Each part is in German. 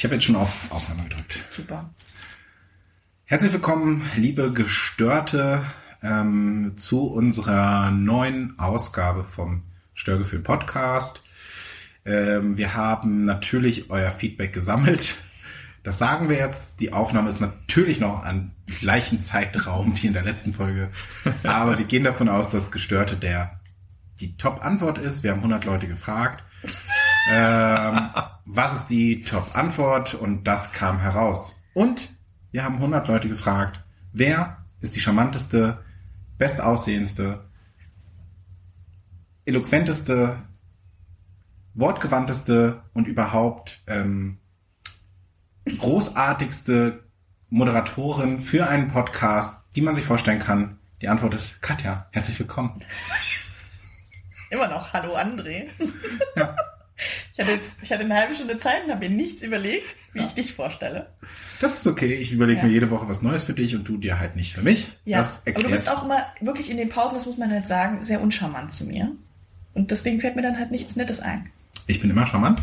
Ich habe jetzt schon auf Aufnahme gedrückt. Super. Herzlich willkommen, liebe Gestörte, ähm, zu unserer neuen Ausgabe vom Störgefühl Podcast. Ähm, wir haben natürlich euer Feedback gesammelt. Das sagen wir jetzt. Die Aufnahme ist natürlich noch an gleichen Zeitraum wie in der letzten Folge. Aber wir gehen davon aus, dass Gestörte der die Top-Antwort ist. Wir haben 100 Leute gefragt. Ähm, was ist die Top-Antwort? Und das kam heraus. Und wir haben 100 Leute gefragt, wer ist die charmanteste, bestaussehendste, eloquenteste, wortgewandteste und überhaupt ähm, großartigste Moderatorin für einen Podcast, die man sich vorstellen kann. Die Antwort ist Katja. Herzlich willkommen. Immer noch. Hallo André. Ja. Ich hatte, ich hatte eine halbe Stunde Zeit und habe mir nichts überlegt, wie ja. ich dich vorstelle. Das ist okay. Ich überlege ja. mir jede Woche was Neues für dich und du dir halt nicht für mich. Ja, das aber du bist auch immer wirklich in den Pausen, das muss man halt sagen, sehr uncharmant zu mir. Und deswegen fällt mir dann halt nichts Nettes ein. Ich bin immer charmant.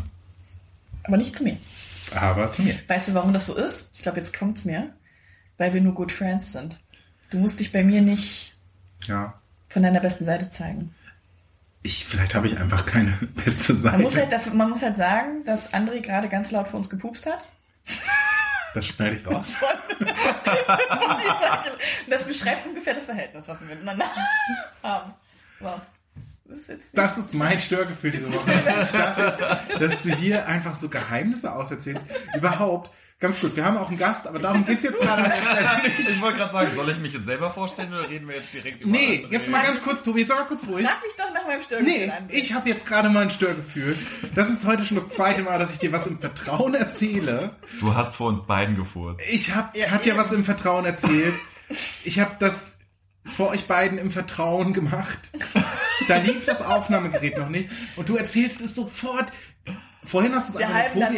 Aber nicht zu mir. Aber zu mir. Weißt du, warum das so ist? Ich glaube, jetzt kommt's mir. Weil wir nur good friends sind. Du musst dich bei mir nicht ja. von deiner besten Seite zeigen. Ich, vielleicht habe ich einfach keine beste Seite. Man muss, halt dafür, man muss halt sagen, dass André gerade ganz laut vor uns gepupst hat. Das schneide ich raus. das beschreibt ungefähr das Verhältnis, was wir miteinander haben. Wow. Das ist, das ist mein Störgefühl diese Woche. Das, dass du hier einfach so Geheimnisse auserzählst. Überhaupt. Ganz kurz, wir haben auch einen Gast, aber darum geht's jetzt gerade an der Stelle nicht. Ich wollte gerade sagen, soll ich mich jetzt selber vorstellen oder reden wir jetzt direkt über Nee, andere? jetzt mal ganz kurz, Tobi, jetzt sag mal kurz ruhig. Frag mich doch nach meinem Störgefühl Nee, an. ich habe jetzt gerade mal ein Störgefühl. Das ist heute schon das zweite Mal, dass ich dir was im Vertrauen erzähle. Du hast vor uns beiden gefurzt. Ich hab, ja, hat ja was im Vertrauen erzählt. Ich habe das vor euch beiden im Vertrauen gemacht. Da lief das Aufnahmegerät noch nicht. Und du erzählst es sofort. Vorhin hast du es einfach Tobi,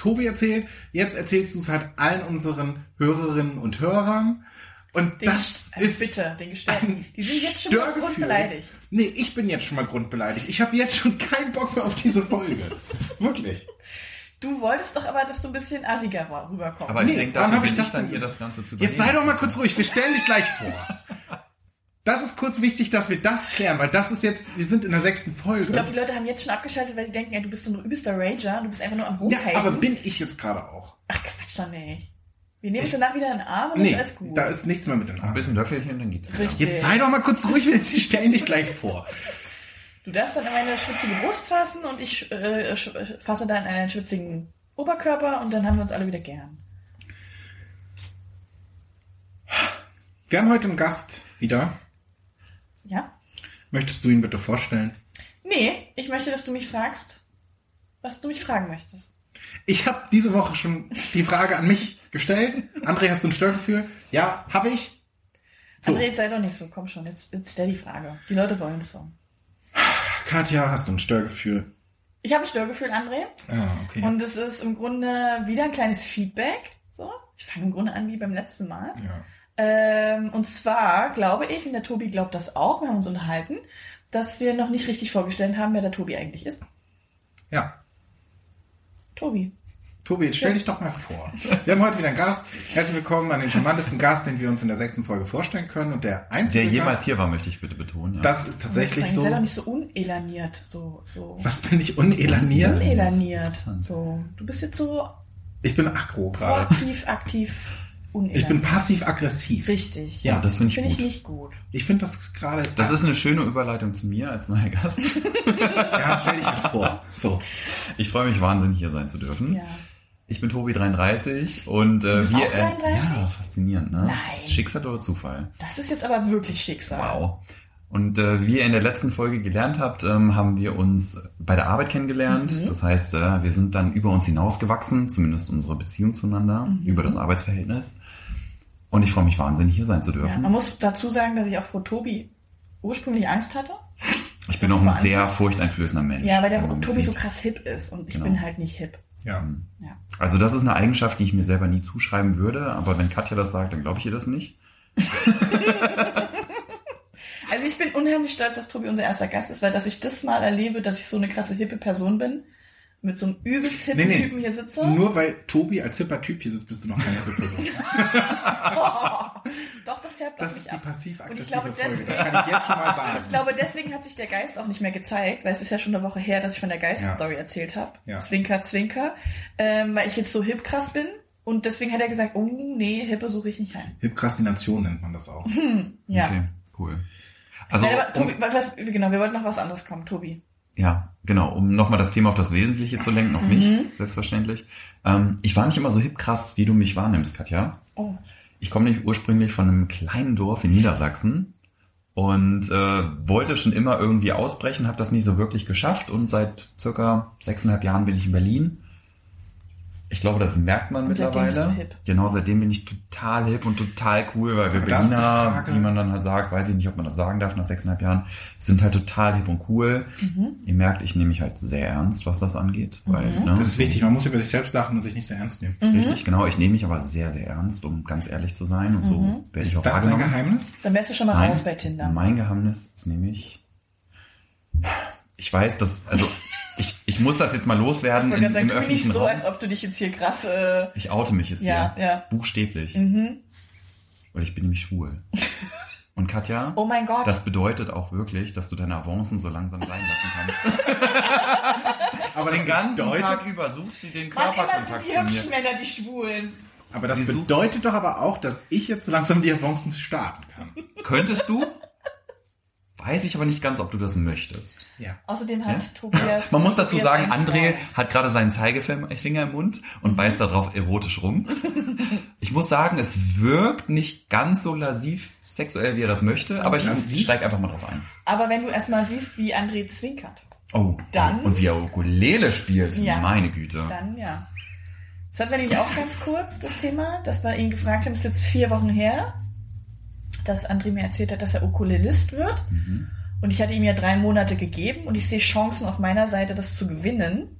Tobi erzählt. Jetzt erzählst du es halt allen unseren Hörerinnen und Hörern. Und den, das also ist bitte, den Gestörten. Die sind jetzt schon mal grundbeleidigt. Nee, ich bin jetzt schon mal grundbeleidigt. Ich habe jetzt schon keinen Bock mehr auf diese Folge. Wirklich. Du wolltest doch aber, dass du ein bisschen assiger rüberkommst. Aber ich nee, denke, dann habe ich das dann, ihr das Ganze zu Jetzt sei doch mal kurz ruhig. Wir stellen dich gleich vor. Das ist kurz wichtig, dass wir das klären, weil das ist jetzt, wir sind in der sechsten Folge. Ich glaube, die Leute haben jetzt schon abgeschaltet, weil die denken, ey, du bist so ein übelster Rager, du bist einfach nur am Hochhalten. Ja, aber bin ich jetzt gerade auch. Ach, Quatsch doch nicht. Wir nehmen es danach wieder in den Arm und nee, ist alles gut. da ist nichts mehr mit den Armen. Ein bisschen Löffelchen, dann geht's wieder. Jetzt sei doch mal kurz ruhig, wir stellen dich gleich vor. Du darfst dann in meine schwitzige Brust fassen und ich äh, fasse dann einen schwitzigen Oberkörper und dann haben wir uns alle wieder gern. Wir haben heute einen Gast wieder. Ja? Möchtest du ihn bitte vorstellen? Nee, ich möchte, dass du mich fragst, was du mich fragen möchtest. Ich habe diese Woche schon die Frage an mich gestellt. André, hast du ein Störgefühl? Ja, habe ich. So. André, sei doch nicht so. Komm schon, jetzt, jetzt stell die Frage. Die Leute wollen es so. Katja, hast du ein Störgefühl? Ich habe ein Störgefühl, André. Ah, okay. Und es ist im Grunde wieder ein kleines Feedback. So, ich fange im Grunde an wie beim letzten Mal. Ja. Ähm, und zwar glaube ich, und der Tobi glaubt das auch, wir haben uns unterhalten, dass wir noch nicht richtig vorgestellt haben, wer der Tobi eigentlich ist. Ja. Tobi. Tobi, jetzt stell ja. dich doch mal vor. Wir haben heute wieder einen Gast. Herzlich willkommen an den charmantesten Gast, den wir uns in der sechsten Folge vorstellen können. Und der einzige Der jemals Gast, hier war, möchte ich bitte betonen. Ja. Das ist tatsächlich sagen, so. Sei doch nicht so unelaniert. So, so. Was bin ich unelaniert? Unelaniert. So. Du bist jetzt so. Ich bin aggro gerade. Aktiv, aktiv. Unehrlich. Ich bin passiv-aggressiv. Richtig. Ja, das finde ich, find gut. ich nicht gut. Ich finde das gerade. Das ist eine schöne Überleitung zu mir als neuer Gast. ja, stell dich mir vor. So. Ich freue mich wahnsinnig, hier sein zu dürfen. Ja. Ich bin Tobi 33 und äh, wir. Auch 33? Äh, ja, faszinierend, ne? Nein. Ist Schicksal oder Zufall? Das ist jetzt aber wirklich Schicksal. Wow. Und äh, wie ihr in der letzten Folge gelernt habt, ähm, haben wir uns bei der Arbeit kennengelernt. Mhm. Das heißt, äh, wir sind dann über uns hinausgewachsen, zumindest unsere Beziehung zueinander, mhm. über das Arbeitsverhältnis. Und ich freue mich wahnsinnig, hier sein zu dürfen. Ja, man muss dazu sagen, dass ich auch vor Tobi ursprünglich Angst hatte. Ich bin auch ein sehr furchteinflößender Mensch. Ja, weil der Tobi so krass hip ist und ich genau. bin halt nicht hip. Ja. ja. Also das ist eine Eigenschaft, die ich mir selber nie zuschreiben würde, aber wenn Katja das sagt, dann glaube ich ihr das nicht. also ich bin unheimlich stolz, dass Tobi unser erster Gast ist, weil dass ich das mal erlebe, dass ich so eine krasse hippe Person bin mit so einem übelst hippen Nee, nee. Typen hier sitze. Nur weil Tobi als hipper Typ hier sitzt, bist du noch keine hippe Person. Doch, das färbt Das ist die passiv-aggressive Und ich glaube, Folge. des- Das kann ich jetzt schon mal sagen. Ich glaube, deswegen hat sich der Geist auch nicht mehr gezeigt, weil es ist ja schon eine Woche her, dass ich von der Geist-Story erzählt habe. Ja. Zwinker, zwinker. Ähm, weil ich jetzt so hip krass bin. Und deswegen hat er gesagt, oh nee, Hippe suche ich nicht ein. Hipkrastination nennt man das auch. Ja. Okay, cool. Also, Nein, aber, um, Tobi, was, genau, wir wollten noch was anderes kommen, Tobi. ja, genau, um nochmal das Thema auf das Wesentliche zu lenken, auf mich, Mhm. selbstverständlich. Ähm, ich war nicht immer so hip krass, wie du mich wahrnimmst, Katja. Oh. Ich komme nämlich ursprünglich von einem kleinen Dorf in Niedersachsen und äh, wollte schon immer irgendwie ausbrechen, habe das nie so wirklich geschafft und seit circa sechseinhalb Jahren bin ich in Berlin. Ich glaube, das merkt man Und seitdem mittlerweile. bist du hip. Genau, seitdem bin ich total hip und total cool, weil wir Aber ist Berliner, wie man dann halt sagt, weiß ich nicht, ob man das sagen darf nach sechseinhalb Jahren, sind halt total hip und cool. Mhm. Ihr merkt, ich nehme mich halt sehr ernst, was das angeht. Weil, ne, Das ist wichtig, man muss über sich selbst lachen und sich nicht so ernst nehmen. Mhm. Richtig, genau. Ich nehme mich aber sehr, sehr ernst, um ganz ehrlich zu sein. Und so werde ich Ist auch das dein wahrgenommen. Geheimnis? Dann wärst du schon mal Nein, raus bei Tinder. Mein Geheimnis ist nämlich, ich weiß, dass, also ich, ich muss das jetzt mal loswerden Ich im, wollte im sagen, tu nicht öffentlichen so, Raum. als ob du dich jetzt hier krass... Äh, Ich oute mich jetzt Ja, hier. ja. Buchstäblich. mhm. Weil ich bin nämlich schwul. Und Katja, Oh mein Gott. das bedeutet auch wirklich, dass du deine Avancen so langsam sein lassen kannst. Aber Den ganzen bedeutet, Tag über sucht sie den Körperkontakt die zu mir. hübschen Männer, die Schwulen. aber das Sie bedeutet doch aber auch, dass ich jetzt so langsam die Avancen starten kann. Könntest du? Weiß ich aber nicht ganz, ob du das möchtest. Ja. Außerdem hat Tobias... Man muss dazu Tobias sagen, André Freund. hat gerade seinen Zeigefinger im Mund und beißt darauf erotisch rum. Ich muss sagen, es wirkt nicht ganz so lasiv sexuell, wie er das möchte, aber ich Lasiv? steig einfach mal drauf ein. Aber wenn du erstmal siehst, wie André zwinkert, Oh, Dann- und wie er Ukulele spielt, Ja. meine Güte. dann ja. Das hatten wir nämlich auch ganz kurz, das Thema, dass wir ihn gefragt haben, das ist jetzt vier Wochen her, dass André mir erzählt hat, dass er Ukulelist wird. Mhm. Und ich hatte ihm ja drei Monate gegeben und ich sehe Chancen auf meiner Seite, das zu gewinnen.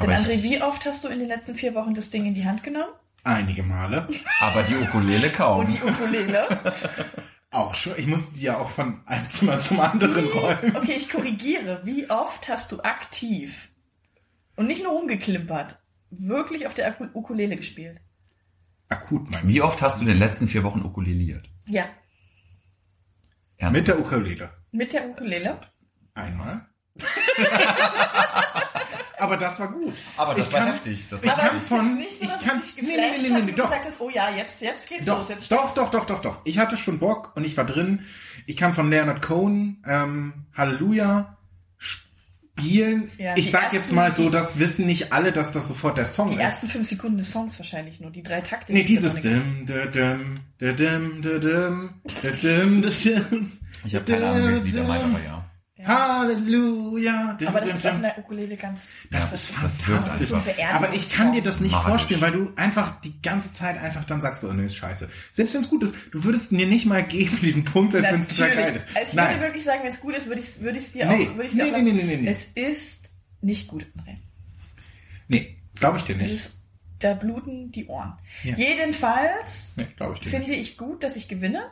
Denn Aber André, wie oft hast du in den letzten vier Wochen das Ding in die Hand genommen? Einige Male. Aber die Ukulele kaum. Und die Ukulele? Auch schon. Ich musste die ja auch von einem Zimmer zum anderen räumen. Okay, ich korrigiere. Wie oft hast du aktiv und nicht nur rumgeklimpert, wirklich auf der Ukulele gespielt? Akut, mein Wie oft hast du in den letzten vier Wochen ukuleliert? Ja, Ernsthaft? Mit der Ukulele. mit der Ukulele. Einmal. Aber das war gut. Aber das Ich war kann- heftig. Das ich war kann von- nicht so, ich kann- es dich nee, nee, nee, nee, nee, doch. gesagt hast, oh ja, jetzt, jetzt geht's Doch, los. Jetzt doch, doch, doch, doch, doch. Ich hatte schon Bock und ich war drin. Ich kann von Leonard Cohen, ähm, Halleluja, spielen. Ja, ich die sag jetzt mal so, das wissen nicht alle, dass das sofort der Song Die ist. ersten fünf Sekunden des Songs wahrscheinlich nur, die drei Takte. Nee, die dieses dim, da, dim, da, dim, da, dim, da, dim, da, dim, Ich habe keine Ahnung, wie das Lied er meint, aber ja. Halleluja. dim, Aber das ist auf einer Ukulele ganz... Das Ja, ist das wirkt fantastisch. so. Aber ich kann dir das nicht Magisch. vorspielen, weil du einfach die ganze Zeit einfach dann sagst, oh nee, ist scheiße. Selbst wenn es gut ist, du würdest mir nicht mal geben diesen Punkt, selbst wenn es total geil ist. Also ich würde Nein, wirklich sagen, wenn es gut ist, würde ich es würde ich's dir Nee. auch... Würde ich's Nee, dir auch nee, nee, nee, nee. Es ist nicht gut, André. nee, glaube ich dir nicht. ist, da bluten die Ohren. Ja. Jedenfalls Nee, ich finde ich gut, dass ich gewinne.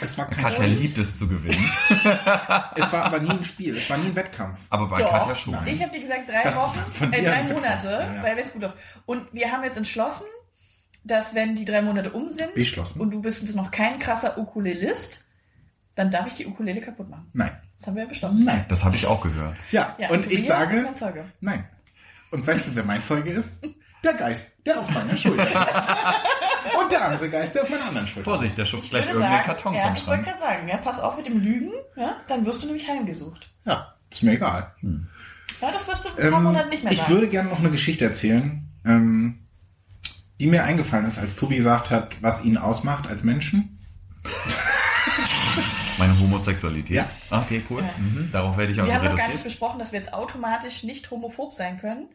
Es war kein Katja Spiel. liebt es zu gewinnen. Es war aber nie ein Spiel, es war nie ein Wettkampf. Aber bei Doch. Katja schon. Nein. Ich habe dir gesagt, drei Das Wochen, äh, drei. Monate, Ja, ja. weil wenn es gut läuft. Und wir haben jetzt entschlossen, dass wenn die drei Monate um sind Beschlossen. und du bist noch kein krasser Ukulelist, dann darf ich die Ukulele kaputt machen. Nein. Das haben wir ja beschlossen. Nein. Das habe ich auch gehört. Ja, Ja, und Tobias ich sage, ist mein Zeuge. nein. Und weißt du, wer mein Zeuge ist? Der Geist, der auf meiner Schulter sitzt. Und der andere Geist, der auf meiner anderen Schulter Vorsicht, der schubst Ich gleich irgendeinen Karton ja, vom ich wollte Schrank. gerade sagen, ja, pass auf mit dem Lügen, ja, dann wirst du nämlich heimgesucht. sitzt. Ja, ist mir egal. Ja, das wirst du in ein paar Ähm, Monaten nicht mehr ich sagen. würde gerne noch eine Geschichte erzählen, ähm, die mir eingefallen ist, als Tobi gesagt hat, was ihn ausmacht als Menschen. Meine Homosexualität. Ja. Okay, cool. Ja. Mhm. Darauf werde ich wir also haben noch gar nicht reduziert. besprochen, dass wir jetzt automatisch nicht homophob sein können,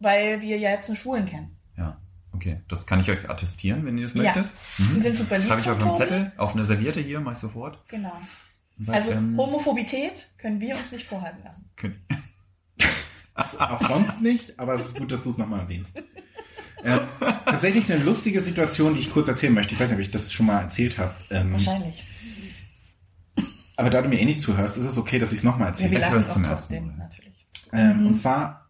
weil wir ja jetzt einen Schwulen kennen. Ja, okay. Das kann ich euch attestieren, wenn ihr das Ja. möchtet. Wir sind super lieb Schreibe ich auf einen. Zettel, auf eine Serviette hier, mach ich sofort. Genau. Sag, Also ähm, Homophobität können wir uns nicht vorhalten lassen. könnt- Auch sonst nicht, aber es ist gut, dass du es nochmal erwähnst. Ähm, tatsächlich eine lustige Situation, die ich kurz erzählen möchte. Ich weiß nicht, ob ich das schon mal erzählt habe. Ähm, Wahrscheinlich. aber da du mir eh nicht zuhörst, ist es okay, dass ich es nochmal Ja, erzähle. wir Ich hör's auch zum trotzdem, ersten Mal. natürlich. Ähm, Und zwar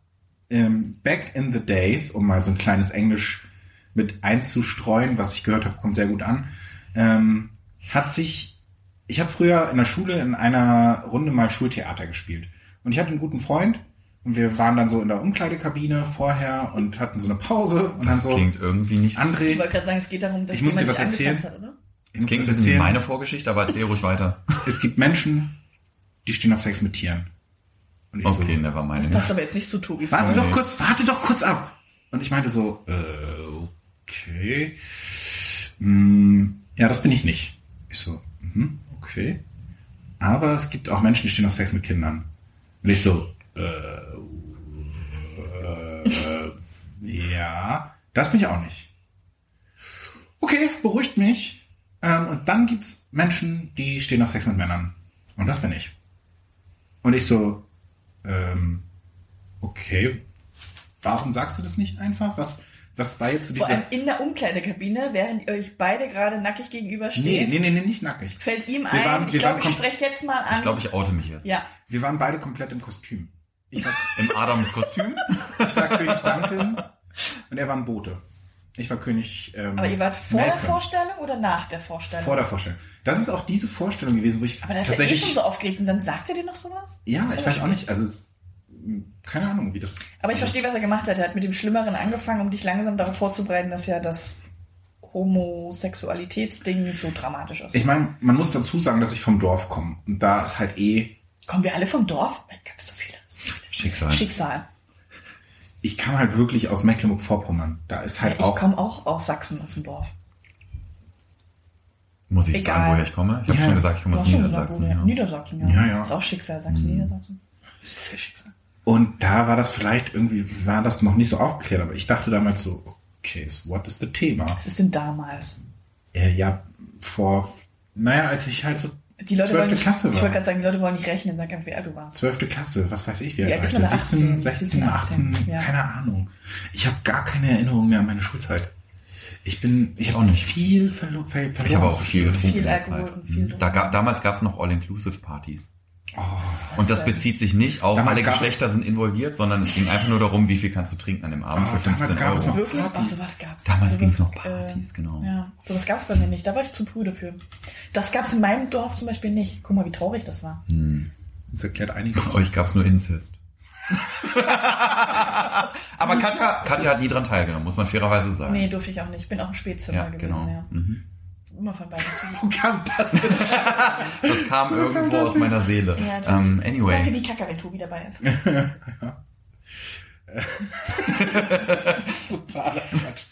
ähm, Back in the Days, um mal so ein kleines Englisch mit einzustreuen, was ich gehört habe, kommt sehr gut an, ähm, hat sich, ich habe früher in der Schule in einer Runde mal Schultheater gespielt. Und ich hatte einen guten Freund und wir waren dann so in der Umkleidekabine vorher und hatten so eine Pause und Das dann so, klingt irgendwie nicht. André, Ich wollte gerade sagen, es geht darum, dass Ich muss dir was erzählen. Hat, oder? Es klingt ein bisschen wie meine Vorgeschichte, aber erzähl ruhig weiter. Es gibt Menschen, die stehen auf Sex mit Tieren. Und ich Okay, so, never Das mind. passt aber jetzt nicht zu Tobis Warte Story. doch kurz, warte doch kurz ab. Und ich meinte so, äh, okay. Hm, ja, das bin ich nicht. Ich so, mhm, okay. Aber es gibt auch Menschen, die stehen auf Sex mit Kindern. Und ich so, äh, äh, ja, das bin ich auch nicht. Okay, beruhigt mich. Ähm, und dann gibt's Menschen, die stehen auf Sex mit Männern. Und das bin ich. Und ich so, ähm, okay, warum sagst du das nicht einfach? Was, was war jetzt so Vor dieser... allem in der Umkleidekabine, während ihr euch beide gerade nackig Nee, gegenübersteht, nee, nee, nee, nicht nackig. fällt ihm Wir ein, waren- ich glaube, ich spreche jetzt mal an. Ich glaube, ich oute mich jetzt. ja, Wir waren beide komplett im Kostüm. Ich war, Im Adams Kostüm. ich war König Duncan und er war ein Bote. Ich war König ähm, aber ihr wart vor der Malcolm. Vorstellung oder nach der Vorstellung? Vor der Vorstellung. Das ist auch diese Vorstellung gewesen, wo ich aber das ist ja eh tatsächlich... schon so aufgeregt und dann sagt er dir noch sowas? ja, ich weiß auch nicht. Also es, keine Ahnung, wie das... Aber ich verstehe, was er gemacht hat. Er hat mit dem Schlimmeren angefangen, um dich langsam darauf vorzubereiten, dass ja das Homosexualitätsding nicht so dramatisch ist. Ich meine, man muss dazu sagen, dass ich vom Dorf komme. Und da ist halt eh... Kommen wir alle vom Dorf? Es so viele. Schicksal. Schicksal. Ich kam halt wirklich aus Mecklenburg-Vorpommern. Da ist halt ich auch... komme auch aus Sachsen auf dem Dorf. Muss ich Egal. sagen, woher ich komme? Ich habe Ja. schon gesagt, ich komme aus gesagt, Niedersachsen. wir- Ja. Niedersachsen, ja. Ja, ja. Ist auch Schicksal, Sachsen, Niedersachsen. Ist viel Schicksal. Und da war das vielleicht irgendwie, war das noch nicht so aufgeklärt, aber ich dachte damals so, okay, so what is the Thema? Was ist denn damals? Äh, ja, vor, naja, als ich halt so Die Leute wollen zwölfte nicht, Klasse ich war. wollte gerade sagen, die Leute wollen nicht rechnen, sag einfach, wie alt du warst. Zwölfte Klasse, was weiß ich, wie Ja, alt war ich da? 17, 18, 16, 18, 18, ja. keine Ahnung. Ich habe gar keine Erinnerung mehr an meine Schulzeit. Ich bin, ich, auch habe nicht. viel verlo ver verloren. Ich habe auch viel getrunken Viel in der Zeit. viel Mhm. Da, damals gab es noch All-Inclusive-Partys. Oh, Und das bezieht sich nicht auf, Damals alle gab es- Geschlechter sind involviert, sondern es ging einfach nur darum, wie viel kannst du trinken an dem Abend Oh, für damals 15 gab es Euro. noch- Wirklich? Ach, Partys. sowas gab's. Damals Sowas, ging's noch äh, Partys, genau. Ja, sowas gab's bei mir nicht. Da war ich zu prüde für. Das gab's in meinem Dorf zum Beispiel nicht. Guck mal, wie traurig das war. das erklärt einiges. Bei euch gab es nur Inzest. Aber Katja, Katja hat nie dran teilgenommen, muss man fairerweise sagen. Nee, durfte ich auch nicht. Ich bin auch im Spätzimmer ja, gewesen, genau. ja. Mhm. Immer von beiden Wo kam das jetzt? Das kam irgendwo aus meiner Seele. Ja, ähm, Danke anyway, die Kacke, wenn Tobi dabei ist. Totaler Quatsch.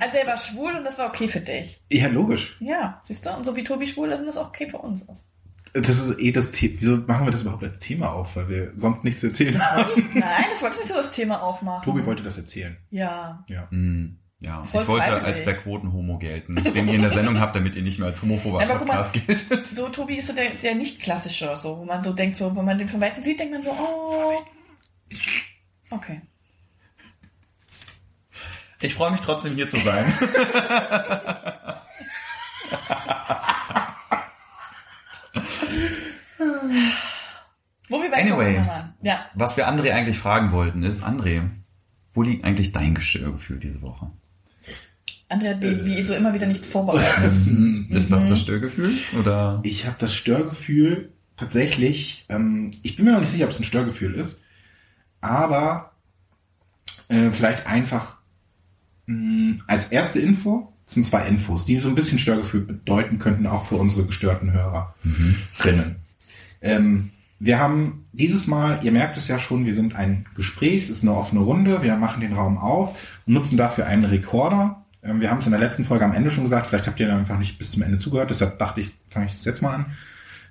Also er war schwul und das war okay für dich. Ja, logisch. Ja, siehst du? Und so wie Tobi schwul ist, und das auch okay für uns ist. Das ist eh das Thema. Wieso machen wir das überhaupt als Thema auf? Weil wir sonst nichts zu erzählen haben. Nein, das wollte ich nicht so das Thema aufmachen. Tobi wollte das erzählen. Ja. Ja. mh, ja, Voll ich wollte freiwillig. als der Quotenhomo gelten, den ihr in der Sendung habt, damit ihr nicht mehr als homophober Aber guck mal, Podcast gilt. so Tobi ist so der, der nicht klassische, so, wo man so denkt, so, wenn man den von Weitem sieht, denkt man so, oh. Okay. Ich freue mich trotzdem hier zu sein. Wo wir bei Anyway. Waren. Ja. Was wir André eigentlich fragen wollten ist, André, wo liegt eigentlich dein Störgefühl diese Woche? Andrea hat wie, wie so immer wieder nichts vorbereitet. Ist das das Störgefühl? Oder? Ich habe das Störgefühl tatsächlich, ähm, ich bin mir noch nicht sicher, ob es ein Störgefühl ist, aber äh, vielleicht einfach mh, als erste Info, das sind zwei Infos, die so ein bisschen Störgefühl bedeuten könnten, auch für unsere gestörten Hörer drinnen. Ähm, wir haben dieses Mal, ihr merkt es ja schon, wir sind ein Gespräch, es ist eine offene Runde, wir machen den Raum auf und nutzen dafür einen Rekorder. Ähm, wir haben es in der letzten Folge am Ende schon gesagt, vielleicht habt ihr einfach nicht bis zum Ende zugehört, deshalb dachte ich, fange ich das jetzt mal an.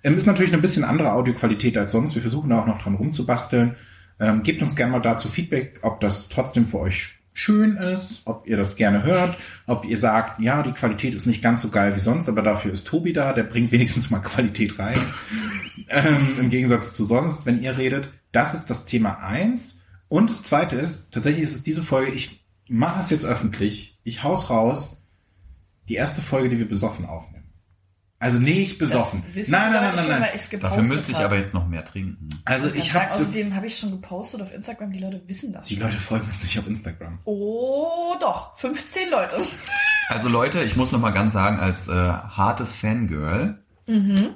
Ähm, ist natürlich eine bisschen andere Audioqualität als sonst, wir versuchen da auch noch dran rumzubasteln. Ähm, gebt uns gerne mal dazu Feedback, ob das trotzdem für euch schön ist, ob ihr das gerne hört, ob ihr sagt, ja, die Qualität ist nicht ganz so geil wie sonst, aber dafür ist Tobi da, der bringt wenigstens mal Qualität rein. ähm, Im Gegensatz zu sonst, wenn ihr redet. Das ist das Thema eins. Und das zweite ist, tatsächlich ist es diese Folge, ich mache es jetzt öffentlich, ich haus raus, die erste Folge, die wir besoffen aufnehmen. Also nicht besoffen. Das wissen Nein, nein, nein, nein, nein. Dafür müsste ich aber jetzt noch mehr trinken. Also Ich ich habe außerdem habe ich schon gepostet auf Instagram. Die Leute wissen das Die schon. Leute folgen uns nicht auf Instagram. Oh, doch. 15 Leute. Also Leute, ich muss noch mal ganz sagen, als äh, hartes Fangirl Mhm.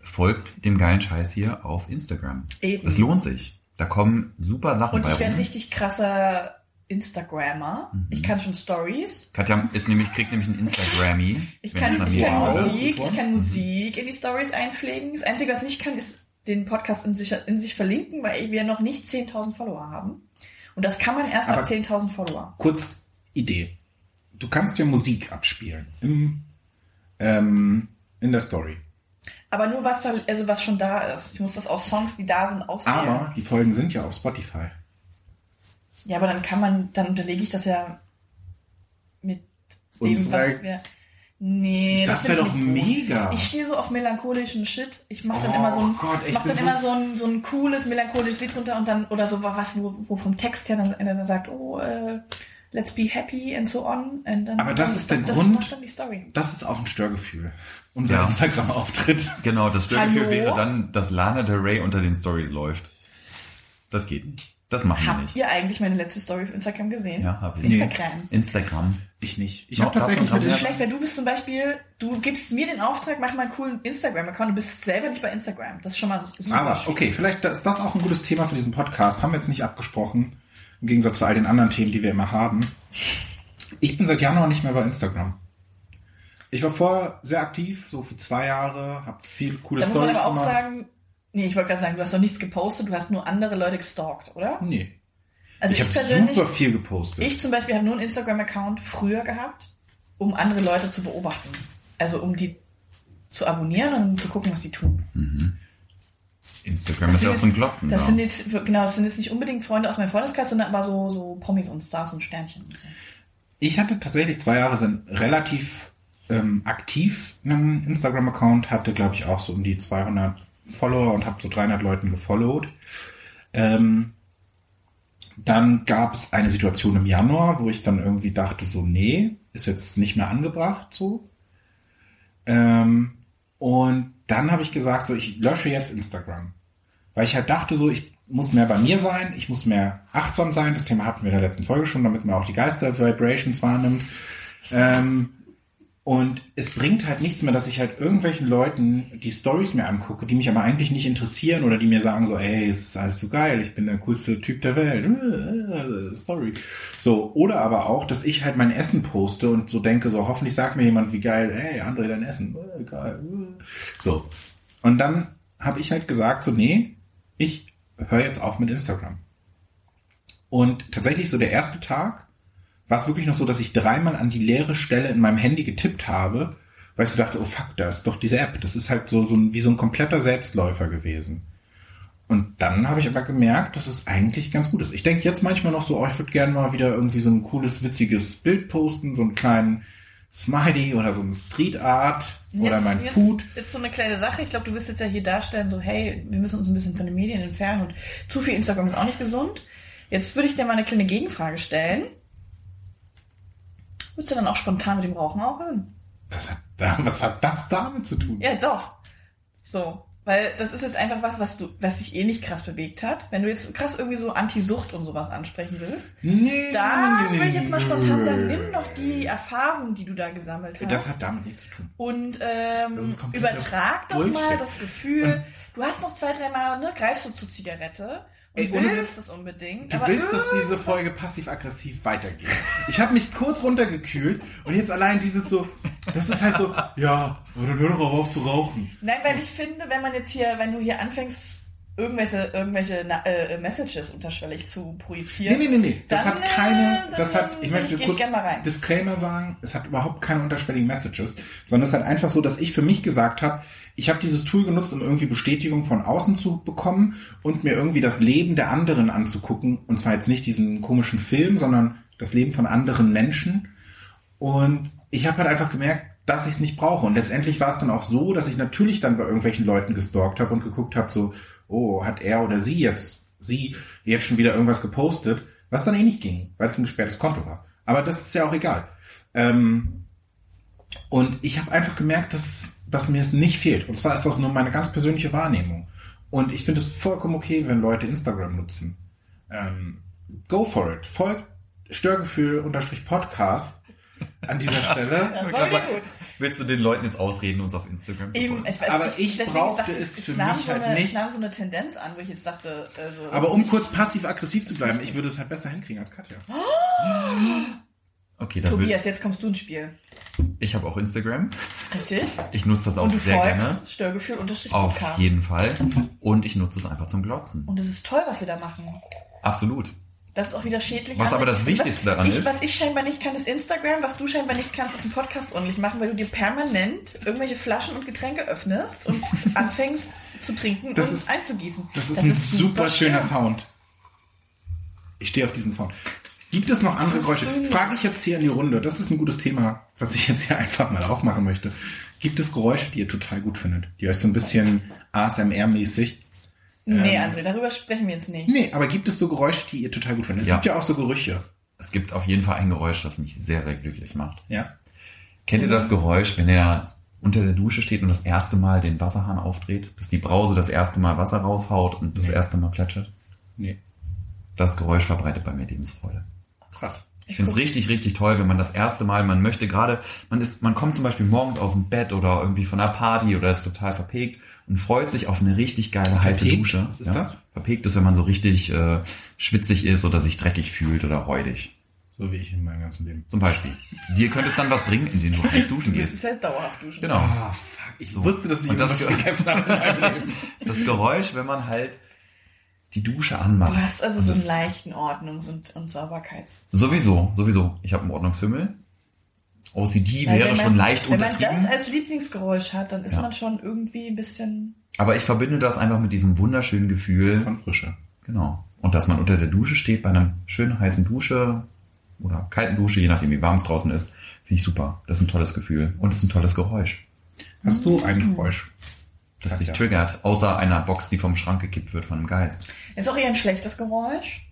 folgt dem geilen Scheiß hier auf Instagram. Eben. Das lohnt sich. Da kommen super Sachen Und bei ich wäre ein rum. richtig krasser Instagrammer. Mhm. Ich kann schon Stories. Katja ist nämlich, kriegt nämlich ein Instagrammy. Ich kann, ich kann Wow. Musik, ich kann Musik in die Stories einpflegen. Das Einzige, was ich nicht kann, ist den Podcast in sich, in sich verlinken, weil wir noch nicht 10.000 Follower haben. Und das kann man erst Aber- ab 10.000 Follower. Kurz Idee. Du kannst ja Musik abspielen im, ähm, in der Story. Aber nur was, also was schon da ist. Ich muss das aus Songs, die da sind, auswählen. Aber die Folgen sind ja auf Spotify. Ja, aber dann kann man, dann unterlege ich das ja mit dem, Unsere- was wir. Nee, Das find wär ich doch nicht gut. mega. Ich stehe so auf melancholischen Shit. Ich mache dann Oh immer so ein, Gott, ich mach dann so- immer so ein, so ein cooles melancholisches Lied runter und dann, oder so was, wo, wo vom Text her dann einer sagt, oh, äh, let's be happy and so on. Und dann, Aber das ist der das Grund- macht dann die Story. Das ist auch ein Störgefühl. Unser Ja. Instagram-Auftritt. Genau, das Störgefühl Hallo? wäre dann, dass Lana Del Rey unter den Stories läuft. Das geht nicht. Das machen wir Habt nicht. ihr eigentlich meine letzte Story auf Instagram gesehen? Ja, hab ich. Instagram. Instagram. Ich nicht. Ich Noch habe tatsächlich Das ist schlecht, weil du bist zum Beispiel, du gibst mir den Auftrag, mach mal einen coolen Instagram-Account, du bist selber nicht bei Instagram. Das ist schon mal super Aber schwierig. okay, vielleicht ist das auch ein gutes Thema für diesen Podcast. Haben wir jetzt nicht abgesprochen. Im Gegensatz zu all den anderen Themen, die wir immer haben. Ich bin seit Januar nicht mehr bei Instagram. Ich war vorher sehr aktiv, so für zwei Jahre, habe viel coole Da muss man Stories aber auch gemacht. sagen, nee, ich wollte gerade sagen, du hast doch nichts gepostet, du hast nur andere Leute gestalkt, oder? nee, Also ich ich, habe super viel gepostet. ich zum Beispiel habe nur einen Instagram-Account früher gehabt, um andere Leute zu beobachten. Also um die zu abonnieren und um zu gucken, was die tun. Instagram Das ist ja auch so ein Glocken. Das da. sind jetzt, genau, das sind jetzt nicht unbedingt Freunde aus meinem Freundeskreis, sondern aber so, so Promis und Stars und Sternchen. Und so. Ich hatte tatsächlich zwei Jahre sind relativ ähm, aktiv einen Instagram-Account, hatte glaube ich auch so um die 200 Follower und habe so 300 Leuten gefollowt. Ähm, dann gab es eine Situation im Januar, wo ich dann irgendwie dachte so, nee, ist jetzt nicht mehr angebracht so. Ähm, und dann habe ich gesagt so, ich lösche jetzt Instagram. Weil ich halt dachte so, ich muss mehr bei mir sein, ich muss mehr achtsam sein. Das Thema hatten wir in der letzten Folge schon, damit man auch die Geister-Vibrations wahrnimmt. Ähm, und es bringt halt nichts mehr, dass ich halt irgendwelchen Leuten die Stories mir angucke, die mich aber eigentlich nicht interessieren oder die mir sagen so, ey, es ist alles so geil, ich bin der coolste Typ der Welt. Story. So, oder aber auch, dass ich halt mein Essen poste und so denke, so hoffentlich sagt mir jemand, wie geil, ey, André, dein Essen. Äh, geil. So. Und dann habe ich halt gesagt, so, nee, ich höre jetzt auf mit Instagram. Und tatsächlich so der erste Tag war es wirklich noch so, dass ich dreimal an die leere Stelle in meinem Handy getippt habe, weil ich so dachte, oh fuck, da ist doch diese App. Das ist halt so, so ein, wie so ein kompletter Selbstläufer gewesen. Und dann habe ich aber gemerkt, dass es eigentlich ganz gut ist. Ich denke jetzt manchmal noch so, oh, ich würde gerne mal wieder irgendwie so ein cooles, witziges Bild posten, so einen kleinen Smiley oder so ein Street Art oder Jetzt- mein jetzt, Food. Jetzt so eine kleine Sache. Ich glaube, du wirst jetzt ja hier darstellen, so, hey, wir müssen uns ein bisschen von den Medien entfernen und zu viel Instagram ist auch nicht gesund. Jetzt würde ich dir mal eine kleine Gegenfrage stellen. Würdest du dann auch spontan mit dem Rauchen aufhören? Das hat, was hat das damit zu tun? Ja, doch. So. Weil das ist jetzt einfach was, was du, was dich eh nicht krass bewegt hat. Wenn du jetzt krass irgendwie so Anti-Sucht und sowas ansprechen willst, Nee, da nee, würde ich jetzt mal nee. spontan sagen, nimm doch die Erfahrung, die du da gesammelt hast. Das hat damit nichts zu tun. Und ähm, übertrag doch Bullshit. mal das Gefühl, du hast noch zwei, dreimal, ne, greifst du zur Zigarette und Ey, ohne willst das unbedingt. Du willst, dass diese Folge passiv-aggressiv weitergeht. Ich habe mich kurz runtergekühlt und jetzt allein dieses so, das ist halt so, ja, oder hör doch auf zu rauchen. Nein, weil ich finde, wenn man jetzt hier, wenn du hier anfängst, irgendwelche, irgendwelche äh, Messages unterschwellig zu projizieren. Nee, nee, nee, nee. Das Dann, hat keine, äh, das hat, ich möchte ich kurz gern mal rein. Disclaimer sagen, es hat überhaupt keine unterschwelligen Messages, sondern es ist halt einfach so, dass ich für mich gesagt habe, ich habe dieses Tool genutzt, um irgendwie Bestätigung von außen zu bekommen und mir irgendwie das Leben der anderen anzugucken. Und zwar jetzt nicht diesen komischen Film, sondern das Leben von anderen Menschen. Und ich habe halt einfach gemerkt, dass ich es nicht brauche. Und letztendlich war es dann auch so, dass ich natürlich dann bei irgendwelchen Leuten gestalkt habe und geguckt habe, so, oh, hat er oder sie jetzt, sie jetzt schon wieder irgendwas gepostet, was dann eh nicht ging, weil es ein gesperrtes Konto war. Aber das ist ja auch egal. Ähm, und ich habe einfach gemerkt, dass dass mir es nicht fehlt. Und zwar ist das nur meine ganz persönliche Wahrnehmung. Und ich finde es vollkommen okay, wenn Leute Instagram nutzen. Ähm, go for it. Folgt Störgefühl-Podcast an dieser Stelle. Das war wieder gut. Willst du den Leuten jetzt ausreden, uns auf Instagram zu Eben, folgen? ich weiß, Aber ich brauchte dachte, es für nahm mich so halt eine, nicht. Es nahm so eine Tendenz an, wo ich jetzt dachte, also, Aber um kurz passiv-aggressiv zu bleiben, ich würde es halt besser hinkriegen als Katja. Okay, dann will Tobias, jetzt kommst du ins Spiel. ich habe auch Instagram. Richtig? Ich nutze das auch Und du sehr gerne. Störgefühl unterstrich Auf jeden Fall. Und ich nutze es einfach zum Glotzen. Und es ist toll, was wir da machen. Absolut. Das ist auch wieder schädlich. Was aber das Wichtigste daran ich, ist- Was ich scheinbar nicht kann, ist Instagram. Was du scheinbar nicht kannst, ist einen Podcast ordentlich machen, weil du dir permanent irgendwelche Flaschen und Getränke öffnest und anfängst zu trinken Das und ist- einzugießen. Das ist ein super schöner schön. Sound. Ich stehe auf diesen Sound. Gibt es noch andere Geräusche? Frage ich jetzt hier in die Runde. Das ist ein gutes Thema, was ich jetzt hier einfach mal auch machen möchte. Gibt es Geräusche, die ihr total gut findet? Die euch so ein bisschen ASMR-mäßig? Nee, Ähm. André, darüber sprechen wir jetzt nicht. Nee, aber gibt es so Geräusche, die ihr total gut findet? Es Ja. gibt ja auch so Gerüche. Es gibt auf jeden Fall ein Geräusch, das mich sehr, sehr glücklich macht. Ja. Kennt ihr das Geräusch, wenn er unter der Dusche steht und das erste Mal den Wasserhahn aufdreht, dass die Brause das erste Mal Wasser raushaut und das Nee. erste Mal plätschert? Nee. Das Geräusch verbreitet bei mir Lebensfreude. Krass. Ich finde es richtig, richtig toll, wenn man das erste Mal, man möchte gerade, man ist, man kommt zum Beispiel morgens aus dem Bett oder irgendwie von einer Party oder ist total verpegt und freut sich auf eine richtig geile heiße Verpegt? Dusche. Was ist das? Verpegt ist, wenn man so richtig äh, schwitzig ist oder sich dreckig fühlt oder räudig. So wie ich in meinem ganzen Leben. Zum Beispiel. Dir könnte es dann was bringen, indem du heiß duschen Du gehst. müsst halt dauerhaft duschen. Genau. Ah, fuck. Ich So. wusste, dass ich das- vergessen habe in meinem Leben. Das Geräusch, wenn man halt die Dusche Du anmacht. hast also so einen leichten Ordnungs- und, und Sauberkeits. Sowieso, sowieso. Ich habe einen Ordnungsfimmel. OCD Weil wäre wenn man- schon leicht Wenn man untertrieben. das als Lieblingsgeräusch hat, dann ist Ja. man schon irgendwie ein bisschen. Aber ich verbinde das einfach mit diesem wunderschönen Gefühl. Von Frische. Genau. Und dass man unter der Dusche steht, bei einer schönen heißen Dusche oder kalten Dusche, je nachdem wie warm es draußen ist, finde ich super. Das ist ein tolles Gefühl. Und es ist ein tolles Geräusch, Hast du ein Geräusch? das sich triggert. Außer einer Box, die vom Schrank gekippt wird von einem Geist. Ist auch eher ein schlechtes Geräusch.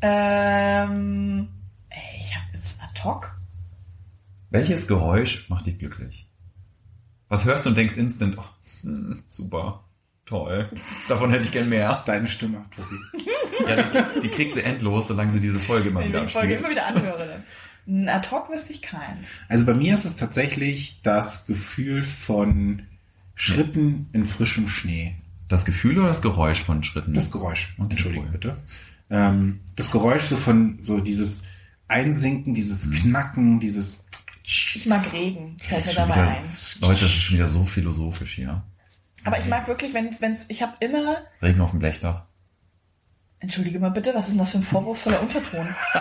Ähm, ey, ich habe jetzt ad hoc. Welches Geräusch macht dich glücklich? Was hörst du und denkst instant, oh, hm, super, toll, davon hätte ich gern mehr. Deine Stimme, Tobi. Ja, die, die kriegt sie endlos, solange sie diese Folge immer Wenn ich wieder die Folge immer wieder anhöre. Ein Ad hoc wüsste ich keins. Also bei mir ist es tatsächlich das Gefühl von Schritten in frischem Schnee. Das Gefühl oder das Geräusch von Schritten? Das Geräusch. Okay, Entschuldigung cool. bitte. Ähm, das Geräusch so von so dieses Einsinken, dieses Mhm. Knacken, dieses Ich mag Regen, fällt mir dabei wieder, ein. Leute, das ist schon wieder so philosophisch hier. Aber ich mag wirklich, wenn es, ich habe immer, Regen auf dem Blechdach. Entschuldige mal bitte, was ist denn das für ein vorwurfsvoller Unterton? ich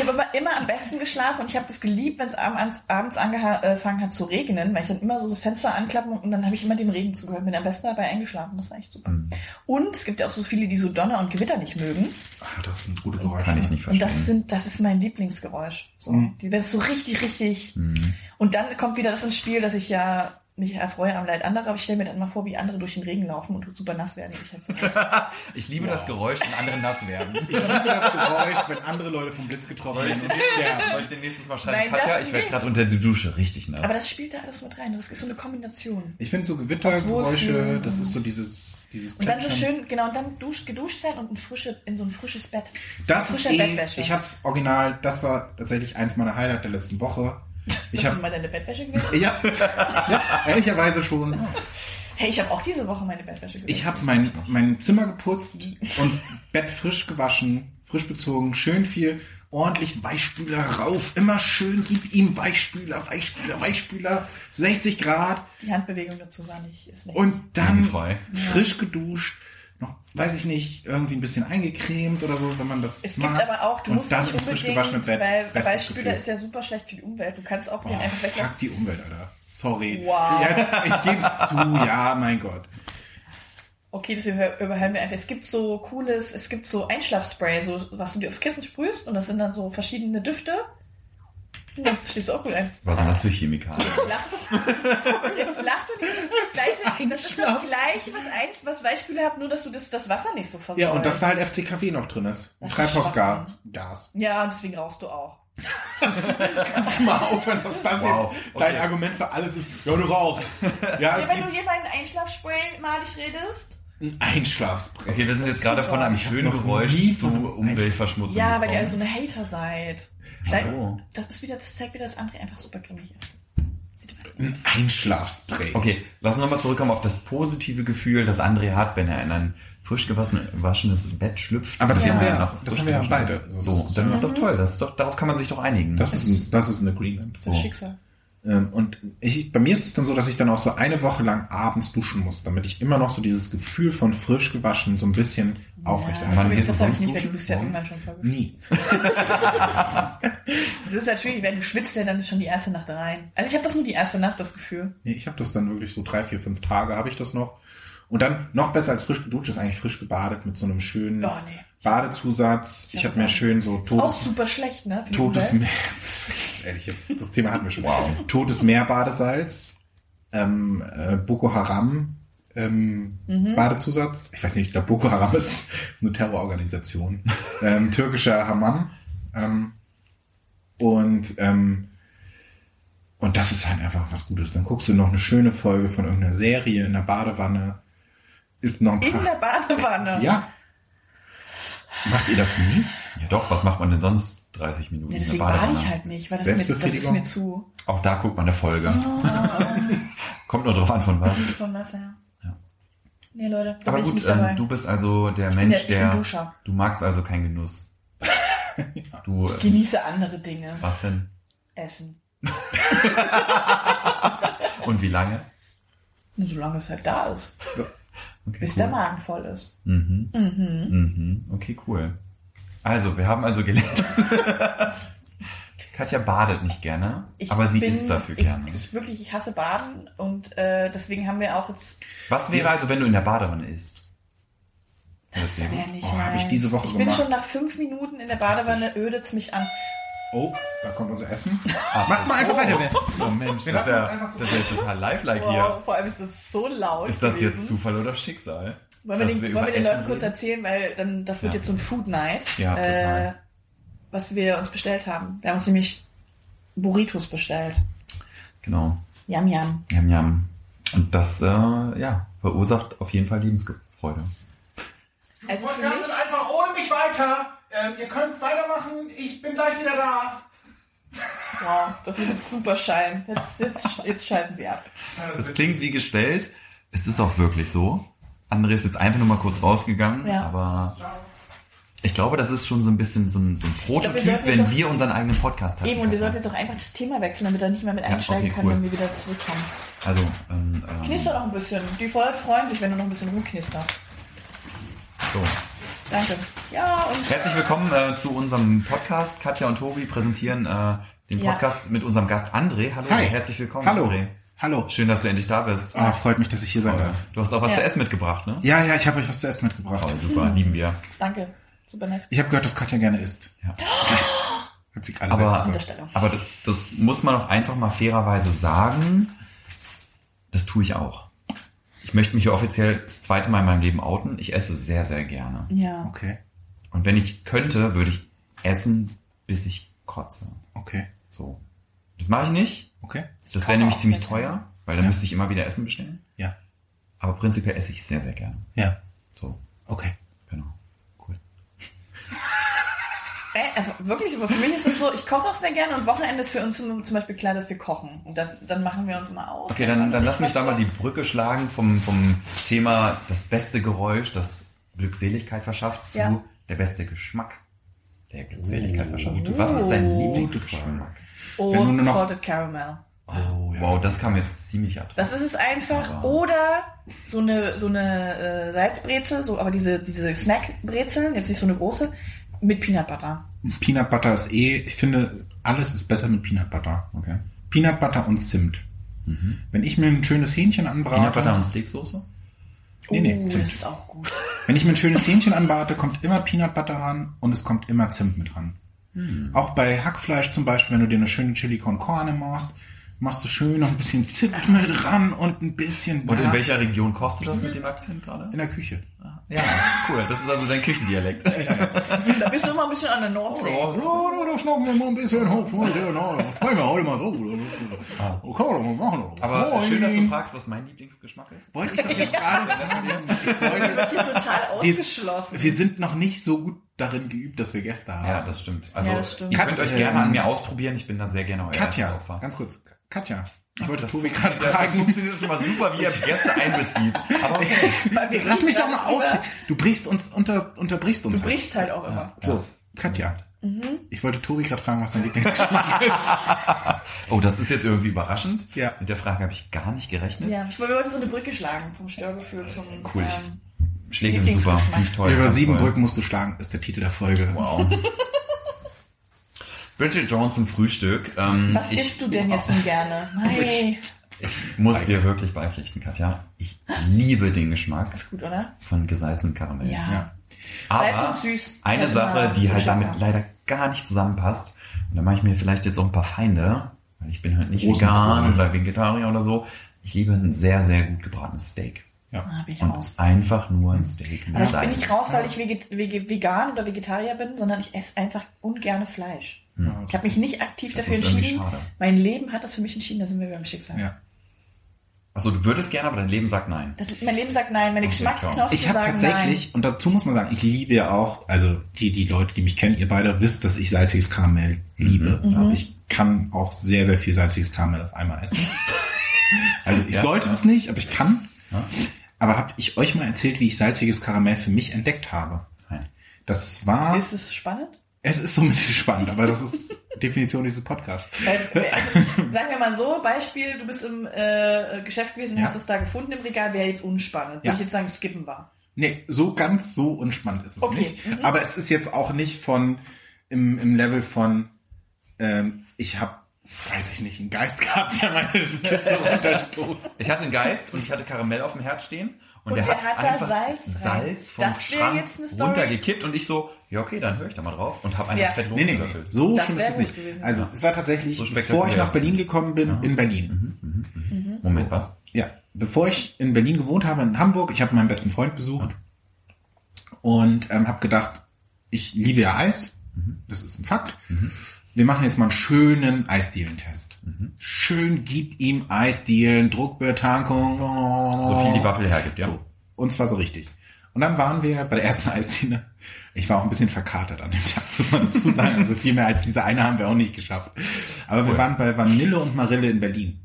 habe aber immer am besten geschlafen und ich habe das geliebt, wenn es abends, abends angefangen hat zu regnen, weil ich dann immer so das Fenster anklappen und dann habe ich immer dem Regen zugehört, bin am besten dabei eingeschlafen, das war echt super. Mhm. Und es gibt ja auch so viele, die so Donner und Gewitter nicht mögen. Ah, das sind gute Geräusche. Kann ich nicht Und verstehen. das sind, das ist mein Lieblingsgeräusch. So, Mhm. die wird so richtig, richtig. Mhm. Und dann kommt wieder das ins Spiel, dass ich ja mich erfreue am Leid anderer, aber ich stelle mir dann immer vor, wie andere durch den Regen laufen und super nass werden. Ich halt so. Ich liebe das Geräusch, wenn andere nass werden. Ich liebe das Geräusch, wenn andere Leute vom Blitz getroffen Soll werden und sterben. soll ich den nächstes Mal schreiben? Nein, Katja, ich werde gerade unter die Dusche richtig nass. Aber das spielt da alles mit rein. Das ist so eine Kombination. Ich finde so Gewittergeräusche, das ist so dieses, dieses Und dann so schön, genau, und dann dusch, geduscht sein und ein frische, in so ein frisches Bett. Das ist Frische eh, Bettwäsche. ich hab's original, das war tatsächlich eins meiner Highlights der letzten Woche. Ich Hast du hab, mal deine Bettwäsche gewählt? ja, ja, ehrlicherweise schon. Hey, ich habe auch diese Woche meine Bettwäsche gewählt. Ich habe mein, mein Zimmer geputzt und Bett frisch gewaschen, frisch bezogen, schön viel, ordentlich Weichspüler rauf, immer schön, gib ihm Weichspüler, Weichspüler, Weichspüler, 60 Grad Die Handbewegung dazu war nicht, ist nicht. und dann frisch geduscht, noch, weiß ich nicht, irgendwie ein bisschen eingecremt oder so, wenn man das Es mag. gibt aber auch, du und musst dann ins frisch gewaschene Bett. weil Weichspüler Gefühl. ist ja super schlecht für die Umwelt. Du kannst auch den einfach weglassen. fuck die Umwelt, Alter. Sorry. Wow. Jetzt, ich geb's zu, ja, mein Gott. Okay, das über- überhören wir einfach. Es gibt so cooles, es gibt so Einschlafspray, so, was du dir aufs Kissen sprühst und das sind dann so verschiedene Düfte. Ja, stehst du auch gut ein. Was sind das für Chemikalien? Jetzt lach du nicht. Das ist das Gleiche, das, ist das Gleiche was, ein, was Weichspüler hat, nur dass du das, das Wasser nicht so versäumst. Ja, und dass da halt FC Kaffee noch drin ist. Ist Treibhausgas. Gas. Ja, und deswegen rauchst du auch. Kannst du mal aufhören, dass das Wow, jetzt okay. dein Argument für alles ist? Ja, du rauchst. Ja, Ja, es wenn gibt du hier meinen Einschlafspray malig redest. Ein Einschlafspray. Okay, wir sind jetzt gerade von einem schönen Geräusch zu Umweltverschmutzung Ja, weil ihr alle so eine Hater seid. Wieso? Das ist wieder, das zeigt wieder, dass André einfach super grimmig ist. Ein Einschlafspray. Okay, lass uns nochmal zurückkommen auf das positive Gefühl, das André hat, wenn er in ein frisch gewaschen- gewaschenes Bett schlüpft. Aber das Ja. haben wir ja- Noch das haben wir ja beide. ist. So, So, das ist dann ist doch toll. Das ist doch, darauf kann man sich doch einigen. Das ist, ein, das ist ein Agreement. Das ist So. Schicksal. Ähm, Und ich, bei mir ist es dann so, dass ich dann auch so eine Woche lang abends duschen muss, damit ich immer noch so dieses Gefühl von frisch gewaschen so ein bisschen aufrechterhalte. Wann das gehst du das hab ich sonst nicht, weil du duschen? bist ja irgendwann schon vorgeschrieben. Nie. Das ist natürlich, wenn du schwitzt, ja dann ist schon die erste Nacht rein. Also ich habe das nur die erste Nacht, das Gefühl. Nee, ich habe das dann wirklich so drei, vier, fünf Tage habe ich das noch. Und dann noch besser als frisch geduscht ist eigentlich frisch gebadet mit so einem schönen Oh, nee. Badezusatz. Ich habe mir schön so Auch Todes, super schlecht, ne? Totes. Meer. Ehrlich, jetzt, das Thema hatten wir schon. Wow. Totes Meerbadesalz, ähm, äh, Boko Haram ähm, Mhm. Badezusatz. Ich weiß nicht, ich glaube Boko Haram ist eine Terrororganisation. ähm, türkischer Hammam. Ähm, und ähm, und das ist halt einfach was Gutes. Dann guckst du noch eine schöne Folge von irgendeiner Serie in der Badewanne. Ist noch ein In paar. der Badewanne. Ja. Macht ihr das nicht? Ja doch, was macht man denn sonst 30 Minuten Ja, in der deswegen bade ich halt nicht, weil das, ist mir, das ist mir zu. Auch da guckt man eine Folge. Oh, Kommt nur drauf an, von was. von was her. Ja. Nee, Leute, Aber ich gut, ähm, du bist also der bin Mensch, der- ich der... Du magst also keinen Genuss. Du... Äh, Genieße andere Dinge. was denn? Essen. Und wie lange? Solange es halt da ist. Okay, Bis cool. der Magen voll ist. Mhm. Mhm. Okay, cool. Also, wir haben also gelernt. Katja badet nicht gerne, Ich aber sie bin- isst dafür ich, gerne. Ich wirklich, ich hasse Baden und äh, deswegen haben wir auch jetzt. Was wäre also, wenn du in der Badewanne isst? Das wäre wäre nicht Oh, hab ich diese Woche Ich bin gemacht. schon nach fünf Minuten in der Badewanne, ödet's mich an. Oh, da kommt unser Essen. Ach, Macht mal einfach weiter. Oh Mensch, Wir das ja, so. das ist ja total lifelike Wow, hier. vor allem ist das so laut. Ist das gewesen. jetzt Zufall oder Schicksal? Wollen wir, den, wir wollen wir den Essen Leuten kurz reden? erzählen, weil dann das wird Ja. jetzt so ein Food Night. Ja, total. was wir uns bestellt haben. Wir haben uns nämlich Burritos bestellt. Genau. Yam yam. Jam, jam. Und das, äh, ja, verursacht auf jeden Fall Lebensfreude. Also mich, einfach ohne mich weiter. Ähm, ihr könnt weitermachen. Ich bin gleich wieder da. wow, das wird jetzt super scheinen. Jetzt, jetzt, jetzt schalten sie ab. Das klingt wie gestellt. Es ist auch wirklich so. André ist jetzt einfach nur mal kurz rausgegangen, Ja. aber ich glaube, das ist schon so ein bisschen so ein, so ein Prototyp, sollten wenn doch- wir unseren eigenen Podcast haben. Eben, und wir sollten jetzt auch einfach das Thema wechseln, damit er nicht mehr mit Ja, einsteigen okay, kann, cool. wenn wir wieder zurückkommen. Also, ähm, ähm, Knister noch ein bisschen. Die Leute freuen sich, wenn du noch ein bisschen rumknisterst. so. Danke. Ja, und Herzlich willkommen äh, zu unserem Podcast. Katja und Tobi präsentieren äh, den Ja. Podcast mit unserem Gast André. Hallo, Hi. herzlich willkommen, Hallo. André. Hallo. Schön, dass du endlich da bist. Ah, freut mich, dass ich hier sein darf. Du hast auch was Ja. zu essen mitgebracht, ne? Ja, ja, ich habe euch was zu essen mitgebracht. Oh, super, lieben wir. danke. Super nett. Ich habe gehört, dass Katja gerne isst. Ja. Hat sie gerade Aber-. Aber das, das muss man auch einfach mal fairerweise sagen. Das tue ich auch. Ich möchte mich hier offiziell das zweite Mal in meinem Leben outen. Ich esse sehr, sehr gerne. Ja. Okay, Und wenn ich könnte, würde ich essen, bis ich kotze. okay, So. Das mache ich nicht. okay. Das wäre nämlich ziemlich teuer, weil dann Ja. müsste ich immer wieder Essen bestellen. Ja, Aber prinzipiell esse ich sehr, sehr gerne. ja, So, okay. genau. Cool. Äh, also wirklich, aber für mich ist es so, ich koche auch sehr gerne und Wochenende ist für uns zum, zum Beispiel klar, dass wir kochen. Und das, dann machen wir uns mal aus. Okay, dann, dann lass mich da mal die Brücke schlagen vom, vom Thema das beste Geräusch, das Glückseligkeit verschafft, zu Ja. der beste Geschmack, der Glückseligkeit verschafft. Was ist dein Oh. Lieblingsgeschmack? Oh, Wenn du nur noch- Salted Caramel. Oh, ja. Wow, das kam jetzt ziemlich hoc. Das ist es einfach. Aber- Oder so eine, so eine äh, Salzbrezel, so, aber diese, diese Snackbrezeln, jetzt nicht so eine große, mit Peanut Butter. Peanut Butter ist eh, ich finde, alles ist besser mit Peanut Butter. Okay. Peanut Butter und Zimt. Wenn ich mir ein schönes Hähnchen anbrate, Peanut Butter und Steaksoße? Nee, nee, oh, Zimt. das ist auch gut. wenn ich mir ein schönes Hähnchen anbrate, kommt immer Peanut Butter ran und es kommt immer Zimt mit ran. Auch bei Hackfleisch zum Beispiel, wenn du dir eine schöne Chili con Carne machst, machst du schön noch ein bisschen Zimt mit ran und ein bisschen Und in welcher Region kochst du das mit dem Akzent gerade? in der Küche. Ah, Ja, cool. Das ist also dein Küchendialekt. Da bist du immer ein bisschen an der Nordsee. Ja, da, da schnappen wir mal ein bisschen wollen wir heute mal so. Das kann man mal machen. Aber Moin. schön, dass du fragst, was mein Lieblingsgeschmack ist. Wollte ich doch jetzt gerade. Ich wollte- Hier total wir, ausgeschlossen. wir sind noch nicht so gut darin geübt, dass wir Gäste haben. Ja, das stimmt. Also, Ja, das stimmt. ihr könnt euch gerne an mir ausprobieren. Ich bin da sehr gerne euer Katja, ganz kurz. Katja, ich wollte Das, Tobi gerade das fragen. funktioniert schon mal super, wie ihr Gäste einbezieht. Aber okay. Lass mich doch mal aus. Du brichst uns unter, unterbrichst uns. Du brichst halt auch immer. So, Katja. Mhm. Ich wollte Tobi gerade fragen, was dein Lieblingsgeschmack ist. Oh, das ist jetzt irgendwie überraschend. Ja. Mit der Frage habe ich gar nicht gerechnet. Ja, ich wollte wir wollten so eine Brücke schlagen vom Störgefühl zum Cool, ich- ähm, Schläge sind super. Ich toll. Über sieben toll. Brücken musst du schlagen, ist der Titel der Folge. Wow. Bridget Jones zum Frühstück. Ähm, Was ich, isst du denn jetzt nun gerne? Nein. Ich muss dir wirklich beipflichten, Katja. Ich liebe den Geschmack Ist gut, oder? von gesalzenem Karamell. Ja. Ja. Aber Salz und süß. eine Sache, immer die halt damit leider gar nicht zusammenpasst, und da mache ich mir vielleicht jetzt auch ein paar Feinde, weil ich bin halt nicht Rosenkohl. vegan oder Vegetarier oder so. Ich liebe ein sehr, sehr gut gebratenes Steak. Ja. Ah, ich Und auch. einfach nur ein Steak mit Aber ich bin nicht raus, weil ich vegan oder Vegetarier bin, sondern ich esse einfach ungerne Fleisch. Ich habe mich nicht aktiv Das dafür entschieden. Mein Leben hat das für mich entschieden, da sind wir beim Schicksal. Ja. Achso, du würdest gerne, aber dein Leben sagt nein. Das, mein Leben sagt nein, meine Okay, Geschmacksknospen Ich habe tatsächlich, und dazu muss man sagen, ich liebe ja auch, also die, die Leute, die mich kennen, ihr beide wisst, dass ich salziges Karamell liebe. Mhm. Aber ich kann auch sehr, sehr viel salziges Karamell auf einmal essen. Also ich Ja, sollte ja. das nicht, aber ich kann. Ja. Aber habe ich euch mal erzählt, wie ich salziges Karamell für mich entdeckt habe? Nein. Das war, nein. Ist es spannend? Es ist so mittelspannend, aber das ist Definition dieses Podcasts. Äh, sagen wir mal so, Beispiel, du bist im äh, Geschäft gewesen, Ja. hast es da gefunden im Regal, wäre jetzt unspannend. Ja. Würde ich jetzt sagen, skippen war. Nee, so ganz so unspannend ist es Okay, nicht. mhm. Aber es ist jetzt auch nicht von im, im Level von ähm, ich habe, weiß ich nicht, einen Geist gehabt, der meine Kiste runterstoß. Ich hatte einen Geist und ich hatte Karamell auf dem Herd stehen und, Und der, der hat hat da einfach Salz. Salz vom Das Schrank runtergekippt und ich so, ja okay, dann höre ich da mal drauf und habe einfach Ja. fett Nee, nee, nee. losgelöffelt. So Das schlimm ist es nicht. gewesen. Also es war tatsächlich, So bevor ich nach Berlin gekommen bin, Ja. in Berlin. Moment, was? Ja, bevor ich in Berlin gewohnt habe, in Hamburg, ich habe meinen besten Freund besucht und ähm, habe gedacht, ich liebe ja Eis, das ist ein Fakt. Wir machen jetzt mal einen schönen Eisdielen-Test. Schön gib ihm Eisdielen, Druckbetankung. So viel die Waffel hergibt, ja. So. Und zwar so richtig. Und dann waren wir bei der ersten Eisdiele. Ich war auch ein bisschen verkatert an dem Tag, muss man dazu sagen. Also viel mehr als diese eine haben wir auch nicht geschafft. Aber wir Cool. waren bei Vanille und Marille in Berlin.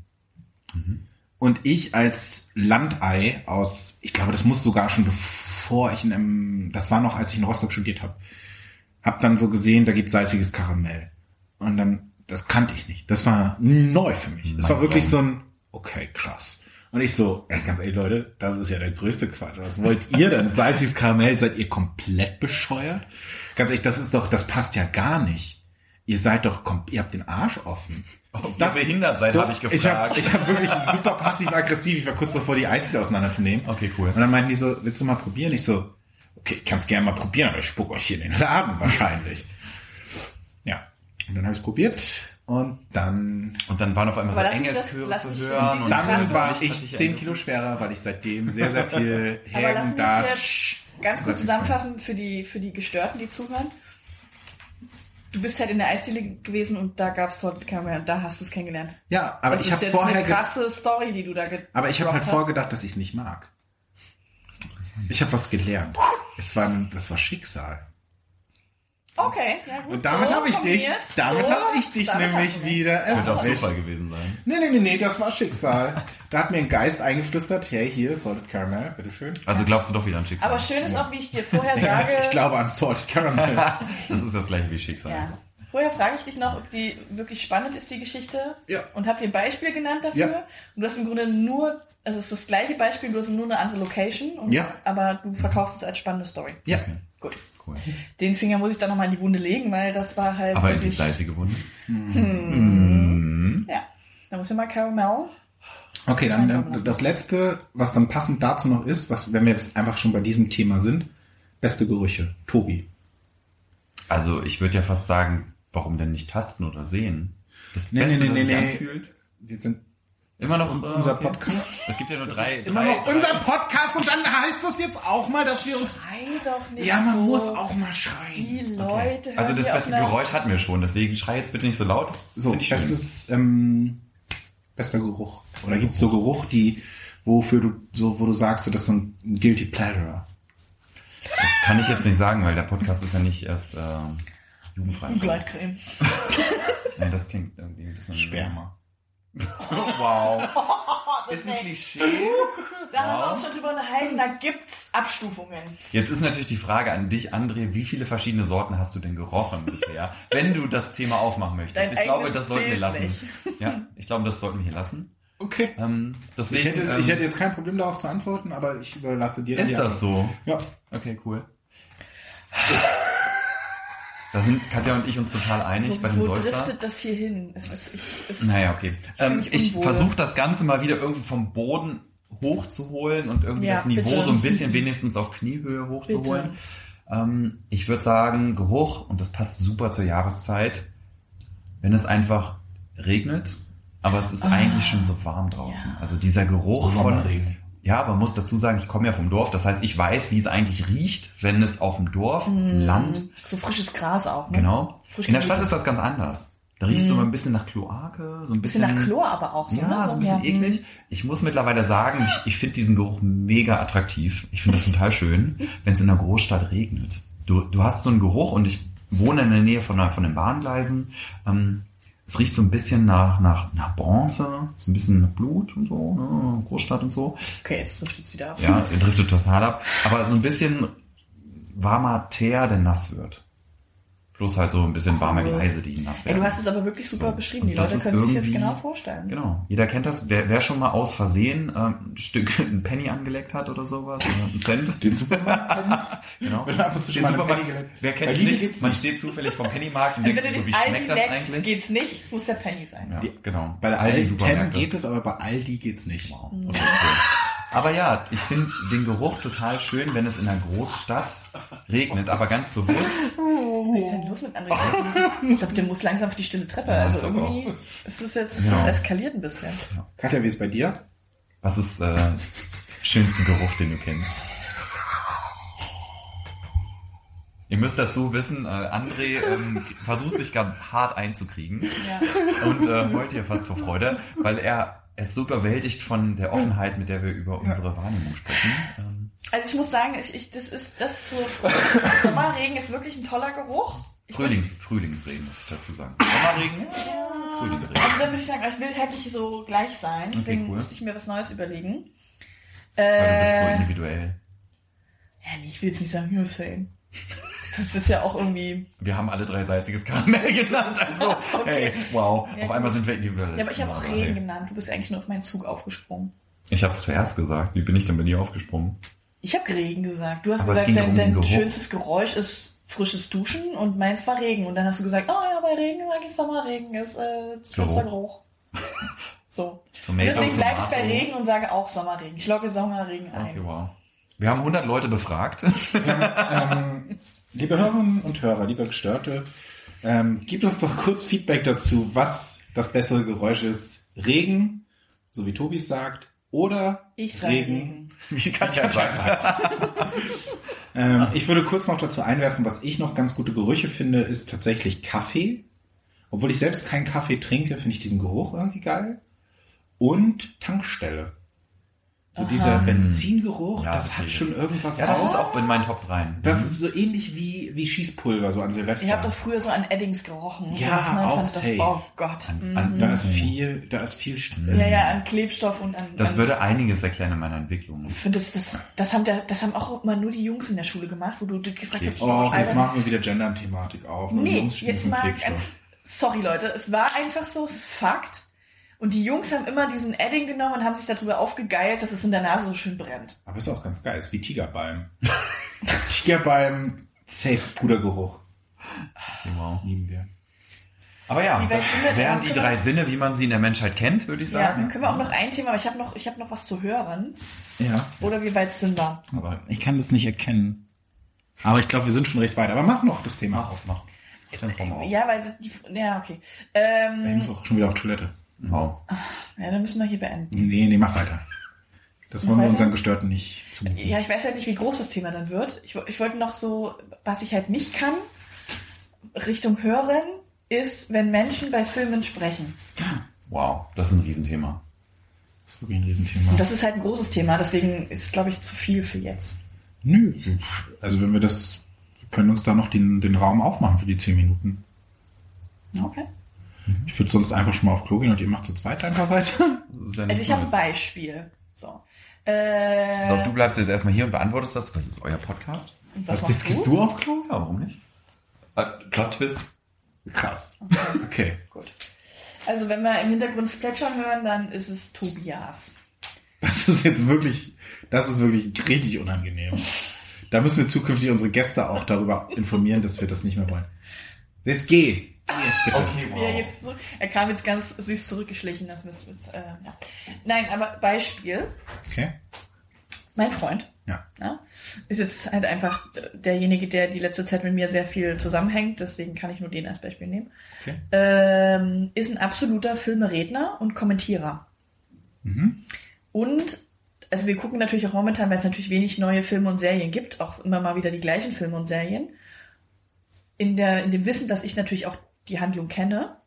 Und ich als Landei aus, ich glaube, das muss sogar schon bevor ich in einem, das war noch, als ich in Rostock studiert habe, hab dann so gesehen, da gibt's salziges Karamell. Und dann, das kannte ich nicht. Das war neu für mich. Das war wirklich so ein, okay, krass. Und ich so, ey, ganz ehrlich, Leute, das ist ja der größte Quatsch. Was wollt ihr denn? Salziges Karamell, seid ihr komplett bescheuert? Ganz ehrlich, das ist doch, das passt ja gar nicht. Ihr seid doch, ihr habt den Arsch offen. Ob ihr behindert seid, hab ich gefragt. Ich habe hab wirklich super passiv-aggressiv. Ich war kurz davor, die Eisdiele auseinanderzunehmen. Okay, cool. Und dann meinten die so, willst du mal probieren? Ich so, okay, ich kann es gerne mal probieren, aber ich spuck euch hier in den Laden wahrscheinlich. Und dann habe ich probiert und dann, Und dann waren auf einmal so Engelschöre zu hören. Und dann war ich dich 10 ergriffen. Kilo schwerer, weil ich seitdem sehr, sehr viel mich das jetzt ganz kurz zusammenfassen für die, für die Gestörten, die zuhören. Du bist halt in der Eisdiele gewesen und da gab's dort Karamell, da hast du es kennengelernt. Ja, aber das ich habe vorher, eine krasse Story, die du da aber ich habe halt hast. vorgedacht, dass ich es nicht mag. Ich habe was gelernt. Es war, ein- das war Schicksal. Okay, ja gut. Und damit so habe ich dich, damit so, habe ich dich nämlich wieder Könnte auch erwischt. Zufall gewesen sein. Nee, nee, nee, nee, das war Schicksal. Da hat mir ein Geist eingeflüstert, hey, hier Salted Caramel, bitteschön. Also glaubst du doch wieder an Schicksal. Aber schön ist auch, wie ich dir vorher Ja, sage. ich glaube an Salted Caramel. Das ist das gleiche wie Schicksal. Ja. Vorher frage ich dich noch, ob die wirklich spannend ist, die Geschichte. Ja. Und habe dir ein Beispiel genannt dafür. Ja. Und du hast im Grunde nur, also es ist das gleiche Beispiel, du hast nur eine andere Location. Und, Ja. Aber du verkaufst es als spannende Story. Ja. Gut. Cool. Den Finger muss ich dann nochmal in die Wunde legen, weil das war halt Aber in die wirklich... salzige Wunde. Ja. Da muss ich mal Caramel. Okay, dann äh, das letzte, was dann passend dazu noch ist, was, wenn wir jetzt einfach schon bei diesem Thema sind, beste Gerüche. Tobi. Also ich würde ja fast sagen, warum denn nicht tasten oder sehen? Das Nee, Beste, nee, nee, das nee, sich nee. anfühlt. Wir sind Immer noch äh, unser okay. Podcast. Es gibt ja nur drei. Immer drei, noch drei, unser Podcast und dann heißt das jetzt auch mal, dass wir uns... Schrei doch nicht Ja, man so. muss auch mal Die schreien. Leute hören Also das beste Geräusch hatten wir schon, deswegen schrei jetzt bitte nicht so laut. Das So, ich schön. bestes, ähm, bester Geruch. Oder gibt es so Geruch, die, wofür du, so, wo du sagst, das ist so ein Guilty Pleasure? Das kann ich jetzt nicht sagen, weil der Podcast ist ja nicht erst äh, jugendfrei. Gleitcreme. Nee, das klingt irgendwie ein bisschen... Sperma. wow. Das Ist ein Klischee. Da haben wir uns schon drüber unterhalten, da gibt's Abstufungen. Jetzt ist natürlich die Frage an dich, André, wie viele verschiedene Sorten hast du denn gerochen bisher? Wenn du das Thema aufmachen möchtest. Dein ich glaube, das sollten wir lassen. Ja, ich glaube, das sollten wir hier lassen. Okay. Ähm, deswegen, Ich hätte, ähm, ich hätte jetzt kein Problem darauf zu antworten, aber ich überlasse dir ist die das so? Ja. Okay, cool. Da sind Katja und ich uns total einig bei dem Wo Seufzer. driftet das hier hin? Es ist, ich, es Naja, okay. fühl Ähm, ich versuche das Ganze mal wieder irgendwie vom Boden hochzuholen und irgendwie Ja, das Niveau bitte. so ein bisschen wenigstens auf Kniehöhe hochzuholen. Ähm, ich würde sagen, Geruch, und das passt super zur Jahreszeit, wenn es einfach regnet, aber es ist eigentlich schon so warm draußen. Ah. Ja. Also dieser Geruch So von... Sommerregen. Ja, aber man muss dazu sagen, ich komme ja vom Dorf. Das heißt, ich weiß, wie es eigentlich riecht, wenn es auf dem Dorf, auf dem Land, So frisches Gras auch, ne? genau. Frisch In der Stadt ist das ganz anders. Da riecht es so ein bisschen nach Kloake, so ein bisschen, Bisschen nach Chlor aber auch so, ja, ne? so ein bisschen ja. eklig. Ich muss mittlerweile sagen, ich, ich finde diesen Geruch mega attraktiv. Ich finde das total schön, wenn es in einer Großstadt regnet. Du, du hast so einen Geruch und ich wohne in der Nähe von, der- von den Bahngleisen. Ähm, es riecht so ein bisschen nach, nach, nach Bronze, so ein bisschen nach Blut und so, ne? Großstadt und so. Okay, jetzt trifft jetzt wieder ab. Ja, driftet total ab. Aber so ein bisschen warmer Teer, der nass wird. Plus halt so ein bisschen warme Gleise, die nass Ey, werden. du hast es aber wirklich super So. beschrieben. Die Und das Leute können sich jetzt irgendwie- genau vorstellen. Genau. Jeder kennt das. Wer, wer schon mal aus Versehen ähm, ein Stück, ein Penny angelegt hat oder sowas, oder einen Cent. Den Supermarkt? Genau. Den Supermarkt, wer kennt es Lidl nicht? Man steht zufällig vom Pennymarkt und Also denkt wenn sich du so, den wie schmeckt Aldi das eigentlich? geht's nicht. Es muss der Penny sein. Ja, genau. Bei der Aldi Ten Supermärkte. geht es, aber bei Aldi geht's nicht. Wow. Okay, cool. Aber ja, ich finde den Geruch total schön, wenn es in einer Großstadt regnet, aber ganz bewusst. Was ist denn los mit André? Ich glaube, der muss langsam auf die stille Treppe. Ja, also ich glaub irgendwie ist es jetzt Ja. das eskaliert ein bisschen. Katja, wie ist bei dir? Was ist äh, schönste Geruch, den du kennst? Ihr müsst dazu wissen, äh, André ähm, versucht sich ganz hart einzukriegen Ja. und äh, heult hier fast vor Freude, weil er ist so überwältigt von der Offenheit, mit der wir über unsere Wahrnehmung sprechen. Ähm, Also ich muss sagen, ich, ich, das ist das für Sommerregen ist wirklich ein toller Geruch. Ich Frühlings, Frühlingsregen, muss ich dazu sagen. Sommerregen, Ja. Frühlingsregen. Also dann würde ich sagen, ich will hätte ich so gleich sein. Deswegen cool. musste ich mir was Neues überlegen. Weil du bist so Äh, individuell. ja, nee, ich will jetzt nicht sagen, ja, same. Das ist ja auch irgendwie. Wir haben alle drei salziges Karamell genannt, also hey, wow, Ja, auf einmal sind wir individuell. Ja, aber ich habe auch Hey. Regen genannt. Du bist eigentlich nur auf meinen Zug aufgesprungen. Ich habe es zuerst gesagt. Wie bin ich denn bei dir aufgesprungen? Ich habe Regen gesagt. Du hast Aber es gesagt, dein, um dein schönstes Geräusch ist frisches Duschen und meins war Regen. Und dann hast du gesagt, oh ja, bei Regen mag ich Sommerregen, ist äh, das schönste Geruch. So. Und Tomato, deswegen bleibe ich bei. Regen und sage auch Sommerregen. Ich logge Sommerregen Okay, ein. wow. Wir haben 100 Leute befragt. ähm, liebe Hörerinnen und Hörer, liebe Gestörte, ähm, gebt uns doch kurz Feedback dazu, was das bessere Geräusch ist. Regen, so wie Tobi sagt, oder Ich Regen. Wie Katja sagt. Ähm, ich würde kurz noch dazu einwerfen, was ich noch ganz gute Gerüche finde, ist tatsächlich Kaffee. Obwohl ich selbst keinen Kaffee trinke, finde ich diesen Geruch irgendwie geil. Und Tankstelle. So dieser Benzingeruch, Ja, das okay, hat schon irgendwas Ja, das aus. ist auch in meinen Top 3. Das ist so ähnlich wie, wie Schießpulver, so an Silvester. Ich habe doch früher so an Eddings gerochen. Ja, Und ich auch fand das, safe. Oh Gott. An- Mhm. an- da ist viel, da ist viel Stress. Ja, ja, an Klebstoff und an. Das an, würde einiges erklären in meiner Entwicklung. Ich finde, das, das, das, haben der, das haben auch immer nur die Jungs in der Schule gemacht, wo du dich gefragt hast, Oh, jetzt Alter, machen wir wieder Gender-Thematik auf. Nee, jetzt mal sorry Leute, es war einfach so, es ist Fakt. Und die Jungs haben immer diesen Edding genommen und haben sich darüber aufgegeilt, dass es in der Nase so schön brennt. Aber ist auch ganz geil, ist wie Tigerbalm. Tigerbalm, safe, Pudergeruch. Wow. Lieben wir. Aber ja, das wir wären die wir- drei Sinne, wie man sie in der Menschheit kennt, würde ich Ja, sagen. dann können wir auch noch ein Thema, aber ich habe noch, ich habe noch was zu hören. Ja. Oder wie weit sind wir? Aber Ich kann das nicht erkennen. Aber ich glaube, wir sind schon recht weit. Aber mach noch das Thema auf. mach. Dann komm mal auf. Ja, weil das, die, ja, okay. Ich Ähm, muss auch schon wieder auf Toilette. Wow. Ja, dann müssen wir hier beenden. Nee, nee, mach weiter. Das wollen wir weiter? unseren Gestörten nicht zumuten. Ja, ich weiß halt nicht, wie groß das Thema dann wird. Ich, ich wollte noch so, was ich halt nicht kann, Richtung Hören, ist, wenn Menschen bei Filmen sprechen. Wow, das ist ein Riesenthema. Das ist wirklich ein Riesenthema. Und das ist halt ein großes Thema, deswegen ist es, glaube ich, zu viel für jetzt. Nö, also wenn wir das, wir können uns da noch den, den Raum aufmachen für die zehn Minuten. Okay. Ich würde sonst einfach schon mal auf Klo gehen und ihr macht zu zweit einfach weiter. Ja Also ich habe ein. Beispiel. So. Äh, auf, du bleibst jetzt erstmal hier und beantwortest das. Das ist euer Podcast. Was, jetzt gehst du auf Klo? Ja, warum nicht? Äh, Plot Twist. Krass. Okay. Gut. Also wenn wir im Hintergrund Plätschern hören, dann ist es Tobias. Das ist jetzt wirklich, das ist wirklich richtig unangenehm. Da müssen wir zukünftig unsere Gäste auch darüber informieren, dass wir das nicht mehr wollen. Jetzt geh. Jetzt bitte. Okay, Wie er, jetzt so, er kam jetzt ganz süß zurückgeschlichen, das müsst äh, ja. Nein, aber Beispiel, Okay. mein Freund Ja. ja, ist jetzt halt einfach derjenige, der die letzte Zeit mit mir sehr viel zusammenhängt, deswegen kann ich nur den als Beispiel nehmen. Okay. Ähm, ist ein absoluter Filmeredner und Kommentierer. Mhm. Und, also wir gucken natürlich auch momentan, weil es natürlich wenig neue Filme und Serien gibt, auch immer mal wieder die gleichen Filme und Serien. In, der, in dem Wissen, dass ich natürlich auch die Handlung kenne.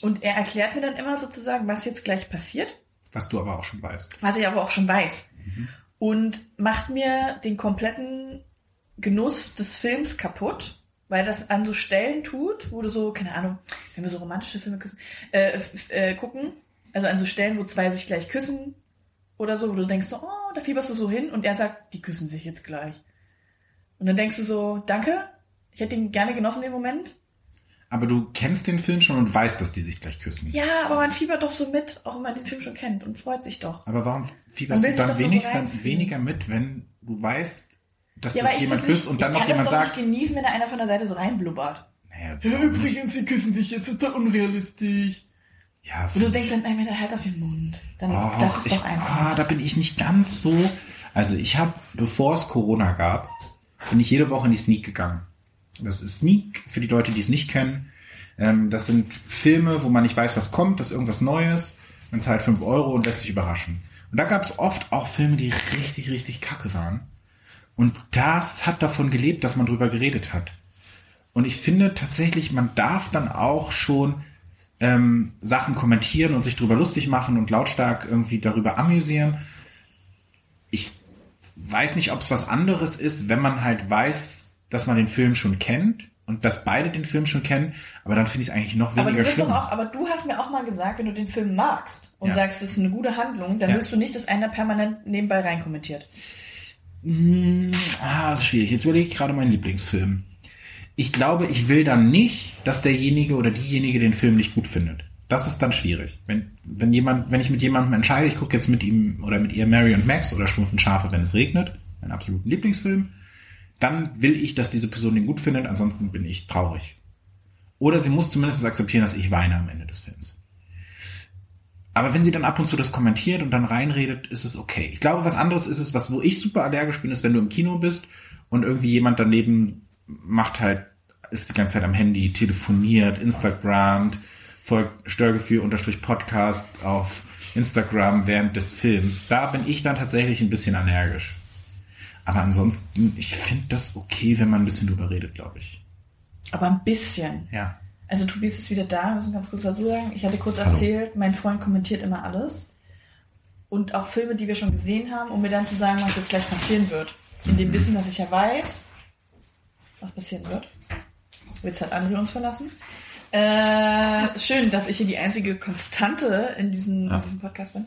Und er erklärt mir dann immer sozusagen, was jetzt gleich passiert, Was du aber auch schon weißt. was ich aber auch schon weiß. Und macht mir den kompletten Genuss des Films kaputt, weil das an so Stellen tut, wo du so, keine Ahnung, wenn wir so romantische Filme küssen, äh, äh, gucken, also an so Stellen, wo zwei sich gleich küssen oder so, wo du denkst so, oh, da fieberst du so hin und er sagt, die küssen sich jetzt gleich. Und dann denkst du so, danke, ich hätte ihn gerne genossen den Moment. Aber du kennst den Film schon und weißt, dass die sich gleich küssen. Ja, aber man fiebert doch so mit, auch wenn man den Film schon kennt und freut sich doch. Aber warum fieberst Man du dann so wenigstens reinfühlen. weniger mit, wenn du weißt, dass Ja, das weil ich jemand das küsst nicht, und dann ich noch kann jemand das doch sagt, nicht genießen, wenn da einer von der Seite so reinblubbert. naja, Ja, übrigens, sie küssen sich jetzt, ist doch unrealistisch. ja, Und du denkst dann, nein, der halt auf den Mund. Dann, Och, das ist ich, doch einfach. ah, da bin ich nicht ganz so. Also ich habe, bevor es Corona gab, bin ich jede Woche in die Sneak gegangen. Das ist Sneak, für die Leute, die es nicht kennen. Ähm, das sind Filme, wo man nicht weiß, was kommt, das ist irgendwas Neues. Man zahlt 5 Euro und lässt sich überraschen. Und da gab es oft auch Filme, die richtig, richtig kacke waren. Und das hat davon gelebt, dass man drüber geredet hat. Und ich finde tatsächlich, man darf dann auch schon ähm, Sachen kommentieren und sich drüber lustig machen und lautstark irgendwie darüber amüsieren. Ich weiß nicht, ob es was anderes ist, wenn man halt weiß, dass man den Film schon kennt und dass beide den Film schon kennen, aber dann finde ich es eigentlich noch aber du weniger bist schlimm. doch auch, aber du hast mir auch mal gesagt, wenn du den Film magst und Ja. sagst, es ist eine gute Handlung, dann Ja. willst du nicht, dass einer permanent nebenbei reinkommentiert. Ah, das ist schwierig. Jetzt überlege ich gerade meinen Lieblingsfilm. Ich glaube, ich will dann nicht, dass derjenige oder diejenige den Film nicht gut findet. Das ist dann schwierig. Wenn, wenn jemand, wenn ich mit jemandem entscheide, ich gucke jetzt mit ihm oder mit ihr Mary und Max oder Stumpfen Schafe, wenn es regnet, meinen absoluten Lieblingsfilm, dann will ich, dass diese Person den gut findet, ansonsten bin ich traurig. Oder sie muss zumindest akzeptieren, dass ich weine am Ende des Films. Aber wenn sie dann ab und zu das kommentiert und dann reinredet, ist es okay. Ich glaube, was anderes ist es, was wo ich super allergisch bin, ist, wenn du im Kino bist und irgendwie jemand daneben macht halt, ist die ganze Zeit am Handy, telefoniert, Instagramt, folgt Störgefühl unterstrich Podcast auf Instagram während des Films. Da bin ich dann tatsächlich ein bisschen allergisch. Aber ansonsten, ich finde das okay, wenn man ein bisschen drüber redet, glaube ich. Aber ein bisschen. Ja. Also Tobias ist wieder da, wir müssen ganz kurz dazu sagen. Ich hatte kurz Hallo. erzählt, mein Freund kommentiert immer alles. Und auch Filme, die wir schon gesehen haben, um mir dann zu sagen, was jetzt gleich passieren wird. In dem Wissen, dass ich ja weiß, was passieren wird. Jetzt hat André uns verlassen. Äh, schön, dass ich hier die einzige Konstante in diesem, Ja. in diesem Podcast bin.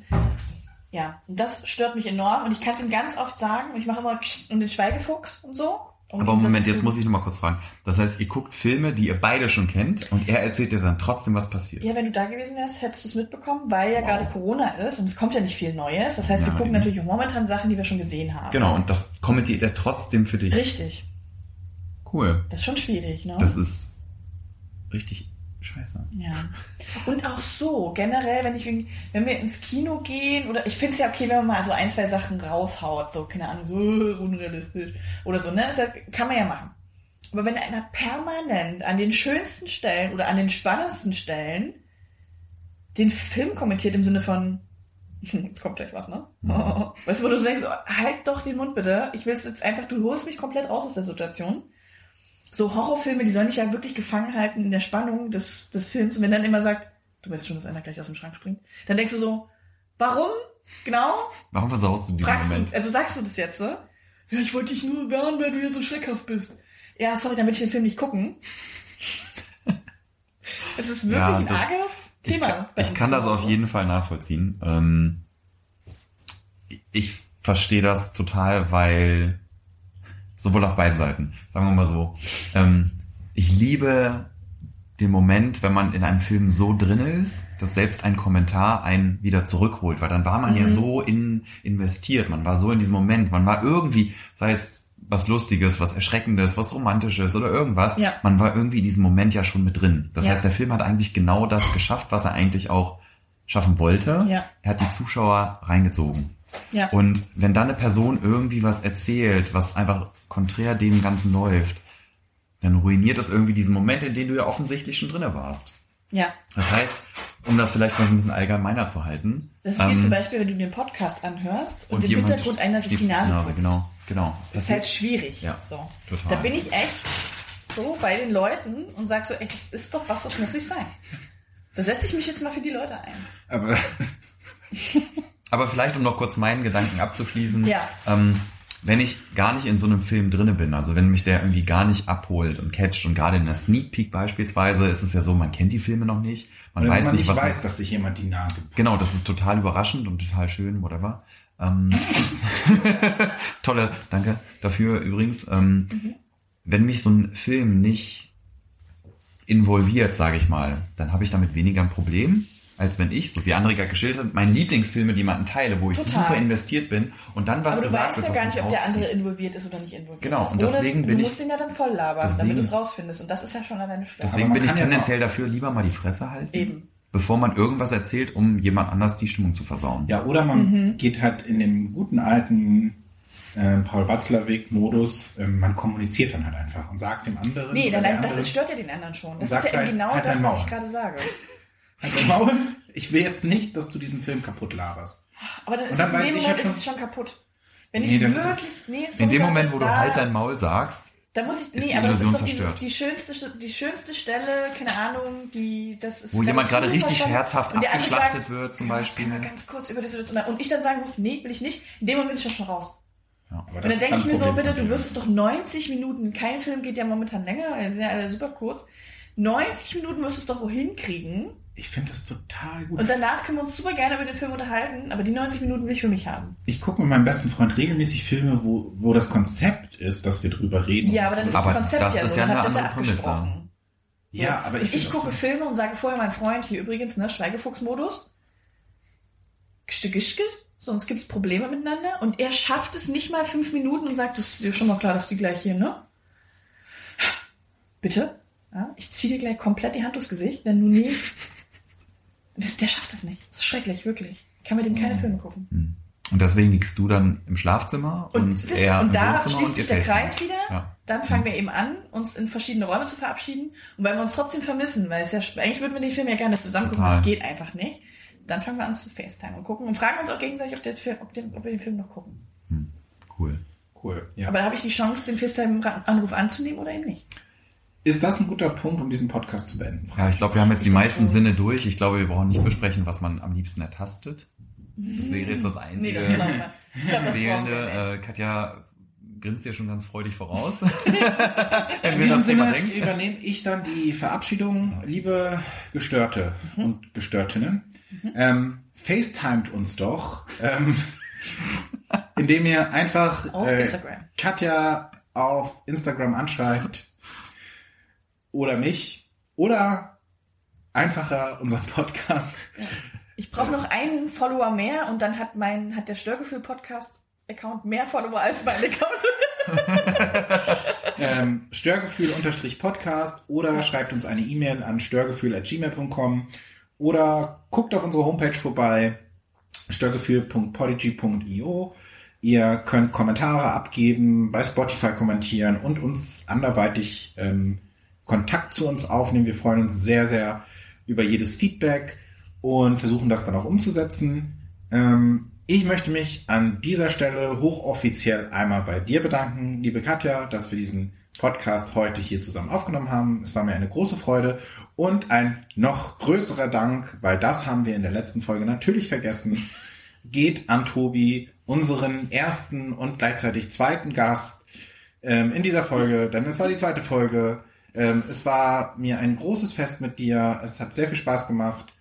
Ja, und das stört mich enorm. Und ich kann es ihm ganz oft sagen. Und ich mache immer und den Schweigefuchs und so. Um Aber Moment, jetzt muss ich noch mal kurz fragen. Das heißt, ihr guckt Filme, die ihr beide schon kennt und er erzählt dir dann trotzdem, was passiert. Ja, wenn du da gewesen wärst, hättest du es mitbekommen, weil ja Wow. gerade Corona ist und es kommt ja nicht viel Neues. Das heißt, wir Nein. gucken natürlich auch momentan Sachen, die wir schon gesehen haben. Genau, und das kommentiert er trotzdem für dich. Richtig. Cool. Das ist schon schwierig, ne? Das ist richtig scheiße. ja. Und auch so, generell, wenn ich, wenn wir ins Kino gehen, oder ich finde es ja okay, wenn man mal so ein, zwei Sachen raushaut, so, keine Ahnung, so unrealistisch oder so, ne? Das kann man ja machen. Aber wenn einer permanent an den schönsten Stellen oder an den spannendsten Stellen den Film kommentiert im Sinne von, jetzt kommt gleich was, ne? Weißt du, wo du so denkst, halt doch den Mund bitte. Ich will es jetzt einfach, du holst mich komplett raus aus der Situation. So Horrorfilme, die sollen dich ja wirklich gefangen halten in der Spannung des, des Films. Und wenn dann immer sagt, du weißt schon, dass einer gleich aus dem Schrank springt, dann denkst du so, warum? Genau? Warum versaust du diesen Fragst Moment? Du, also sagst du das jetzt, ne? Ja, ich wollte dich nur warnen, weil du ja so schreckhaft bist. Ja, sorry, dann will ich den Film nicht gucken. Es ist wirklich Ja, ein das- arges Ich Thema. ich uns kann das auf jeden Fall nachvollziehen. Ähm, ich verstehe das total, weil sowohl auf beiden Seiten, sagen wir mal so, ähm, ich liebe den Moment, wenn man in einem Film so drin ist, dass selbst ein Kommentar einen wieder zurückholt, weil dann war man ja Mhm. so in, investiert, man war so in diesem Moment, man war irgendwie, sei es was Lustiges, was Erschreckendes, was Romantisches oder irgendwas, Ja. man war irgendwie in diesem Moment ja schon mit drin. Das Ja. heißt, der Film hat eigentlich genau das geschafft, was er eigentlich auch schaffen wollte. Ja. Er hat die Zuschauer reingezogen. Ja. Und wenn dann eine Person irgendwie was erzählt, was einfach konträr dem Ganzen läuft, dann ruiniert das irgendwie diesen Moment, in dem du ja offensichtlich schon drinne warst. ja. Das heißt, um das vielleicht mal so ein bisschen allgemeiner zu halten. Das geht ähm, zum Beispiel, wenn du den Podcast anhörst und, im jemand Hintergrund einer sich die Nase putzt. Genau, genau. Das ist halt schwierig. Ja, so. total. Da bin ich echt so bei den Leuten und sag so, echt, das ist doch was, das muss nicht sein. Da setze ich mich jetzt mal für die Leute ein. Aber Aber vielleicht, um noch kurz meinen Gedanken abzuschließen, Ja. ähm, wenn ich gar nicht in so einem Film drinne bin, also wenn mich der irgendwie gar nicht abholt und catcht und gerade in der Sneak Peek beispielsweise ist es ja so, man kennt die Filme noch nicht, man wenn weiß man nicht, nicht was weiß, man, dass sich jemand die Nase putzt. Genau, das ist total überraschend und total schön, whatever. Ähm, tolle, danke dafür übrigens. Ähm, Wenn mich so ein Film nicht involviert, sage ich mal, dann habe ich damit weniger ein Problem, als wenn ich, so wie andere gerade geschildert hat, meine Lieblingsfilme, die jemanden teile, wo ich Total. super investiert bin und dann was Aber du gesagt weißt wird, ja was gar nicht, ob der andere involviert ist oder nicht involviert Genau, ist. und deswegen du bin musst ich- ihn ja dann voll labern, deswegen- damit du es rausfindest. Und das ist ja schon alleine schwer. Deswegen man bin ich kann ja tendenziell dafür, lieber mal die Fresse halten, Eben. bevor man irgendwas erzählt, um jemand anders die Stimmung zu versauen. Ja, oder man Mhm. geht halt in dem guten alten äh, Paul Watzlawick-Modus, ähm, man kommuniziert dann halt einfach und sagt dem anderen. nee, dann, das anderen, ist, stört ja den anderen schon. Das ist ja eben genau halt das, dein was ich gerade sage. Halt dein Maul, ich will jetzt nicht, dass du diesen Film kaputt laberst. Aber dann Und ist dann es in dem Moment halt ist es schon kaputt. Wenn Nee, ich wirklich, nee, In dem Moment, wo du da- halt dein Maul sagst, Da muss ich, ist nee, die aber das ist Illusion zerstört. die schönste, die schönste Stelle, keine Ahnung, die, das ist. wo jemand gerade richtig verstanden- herzhaft abgeschlachtet sagt, wird, zum Beispiel. Ganz kurz über die Situation, und ich dann sagen muss, nee, will ich nicht. In dem Moment bin ich ja schon raus. Aber Und das dann denke ich mir so, bitte, du wirst es doch 90 Minuten, kein Film geht ja momentan länger, die sind ja alle super kurz. 90 Minuten wirst du es doch wohin kriegen. Ich finde das total gut. Und danach können wir uns super gerne über den Film unterhalten, aber die 90 Minuten will ich für mich haben. ich gucke mit meinem besten Freund regelmäßig Filme, wo, wo das Konzept ist, dass wir drüber reden. Ja, aber dann ist Aber das Konzept das ja ist so, ja dann eine habt ihr andere ja Prämisse. abgesprochen. Ja, aber ich, ich, gucke so- Filme und sage vorher, mein Freund, hier übrigens, ne, Schweigefuchs-Modus. Gschke, sonst gibt's Probleme miteinander. Und er schafft es nicht mal fünf Minuten und sagt, das ist dir schon mal klar, dass die gleich hier, ne? Bitte? Ja, ich ziehe dir gleich komplett die Hand durchs Gesicht, wenn du nicht. Der schafft das nicht. Das ist schrecklich, wirklich. Ich kann mit dem keine Filme gucken. Und deswegen liegst du dann im Schlafzimmer und, Und, das, er und im da Wohnzimmer schließt und ihr sich der. Kreis wieder. Ja. Dann fangen wir eben an, uns in verschiedene Räume zu verabschieden. Und weil wir uns trotzdem vermissen, weil es ja, eigentlich würden wir den Film ja gerne zusammen gucken, das geht einfach nicht. Dann fangen wir an zu FaceTime und gucken und fragen uns auch gegenseitig, ob, der Film, ob, den, ob wir den Film noch gucken. Cool. Cool. Ja. Aber da habe ich die Chance, den FaceTime-Anruf anzunehmen oder eben nicht. Ist das ein guter Punkt, um diesen Podcast zu beenden? Ja, ich glaube, wir haben jetzt die meisten. Sinne durch. Ich glaube, wir brauchen nicht besprechen, was man am liebsten ertastet. Das wäre jetzt das einzige. Nee, das fehlende. Äh, Katja grinst ja schon ganz freudig voraus. In Wenn wir diesem das Thema Sinne denkt. übernehme ich dann die Verabschiedung, liebe Gestörte Mhm. und Gestörtinnen. Ähm, FaceTimet uns doch, ähm, indem ihr einfach Auf äh. Katja auf Instagram anschreibt oder mich oder einfacher unseren Podcast. Ich brauche noch einen Follower mehr und dann hat mein, hat der Störgefühl-Podcast-Account mehr Follower als mein Account. ähm, Störgefühl-Podcast oder schreibt uns eine E-Mail an störgefühl.gmail.com oder guckt auf unsere Homepage vorbei, störgefühl.podigy.io. Ihr könnt Kommentare abgeben, bei Spotify kommentieren und uns anderweitig ähm, Kontakt zu uns aufnehmen. Wir freuen uns sehr, sehr über jedes Feedback. und versuchen das dann auch umzusetzen. Ähm, ich möchte mich an dieser Stelle hochoffiziell einmal bei dir bedanken, liebe Katja, dass wir diesen Podcast heute hier zusammen aufgenommen haben. Es war mir eine große Freude und ein noch größerer Dank, weil das haben wir in der letzten Folge natürlich vergessen, geht an Tobi, unseren ersten und gleichzeitig zweiten Gast ähm, in dieser Folge, denn es war die zweite Folge. Ähm, es war mir ein großes Fest mit dir. Es hat sehr viel Spaß gemacht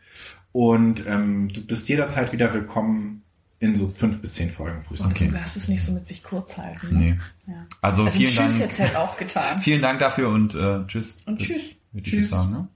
und ähm, du bist jederzeit wieder willkommen in so fünf bis zehn Folgen frühestens. Okay. Du hast es nicht so mit sich kurz halten. Ne? Nee. Ja. Also, also vielen tschüss Dank. Tschüss jetzt halt auch getan. vielen Dank dafür und äh, tschüss. Und tschüss. Tschüss. Sagen, ne?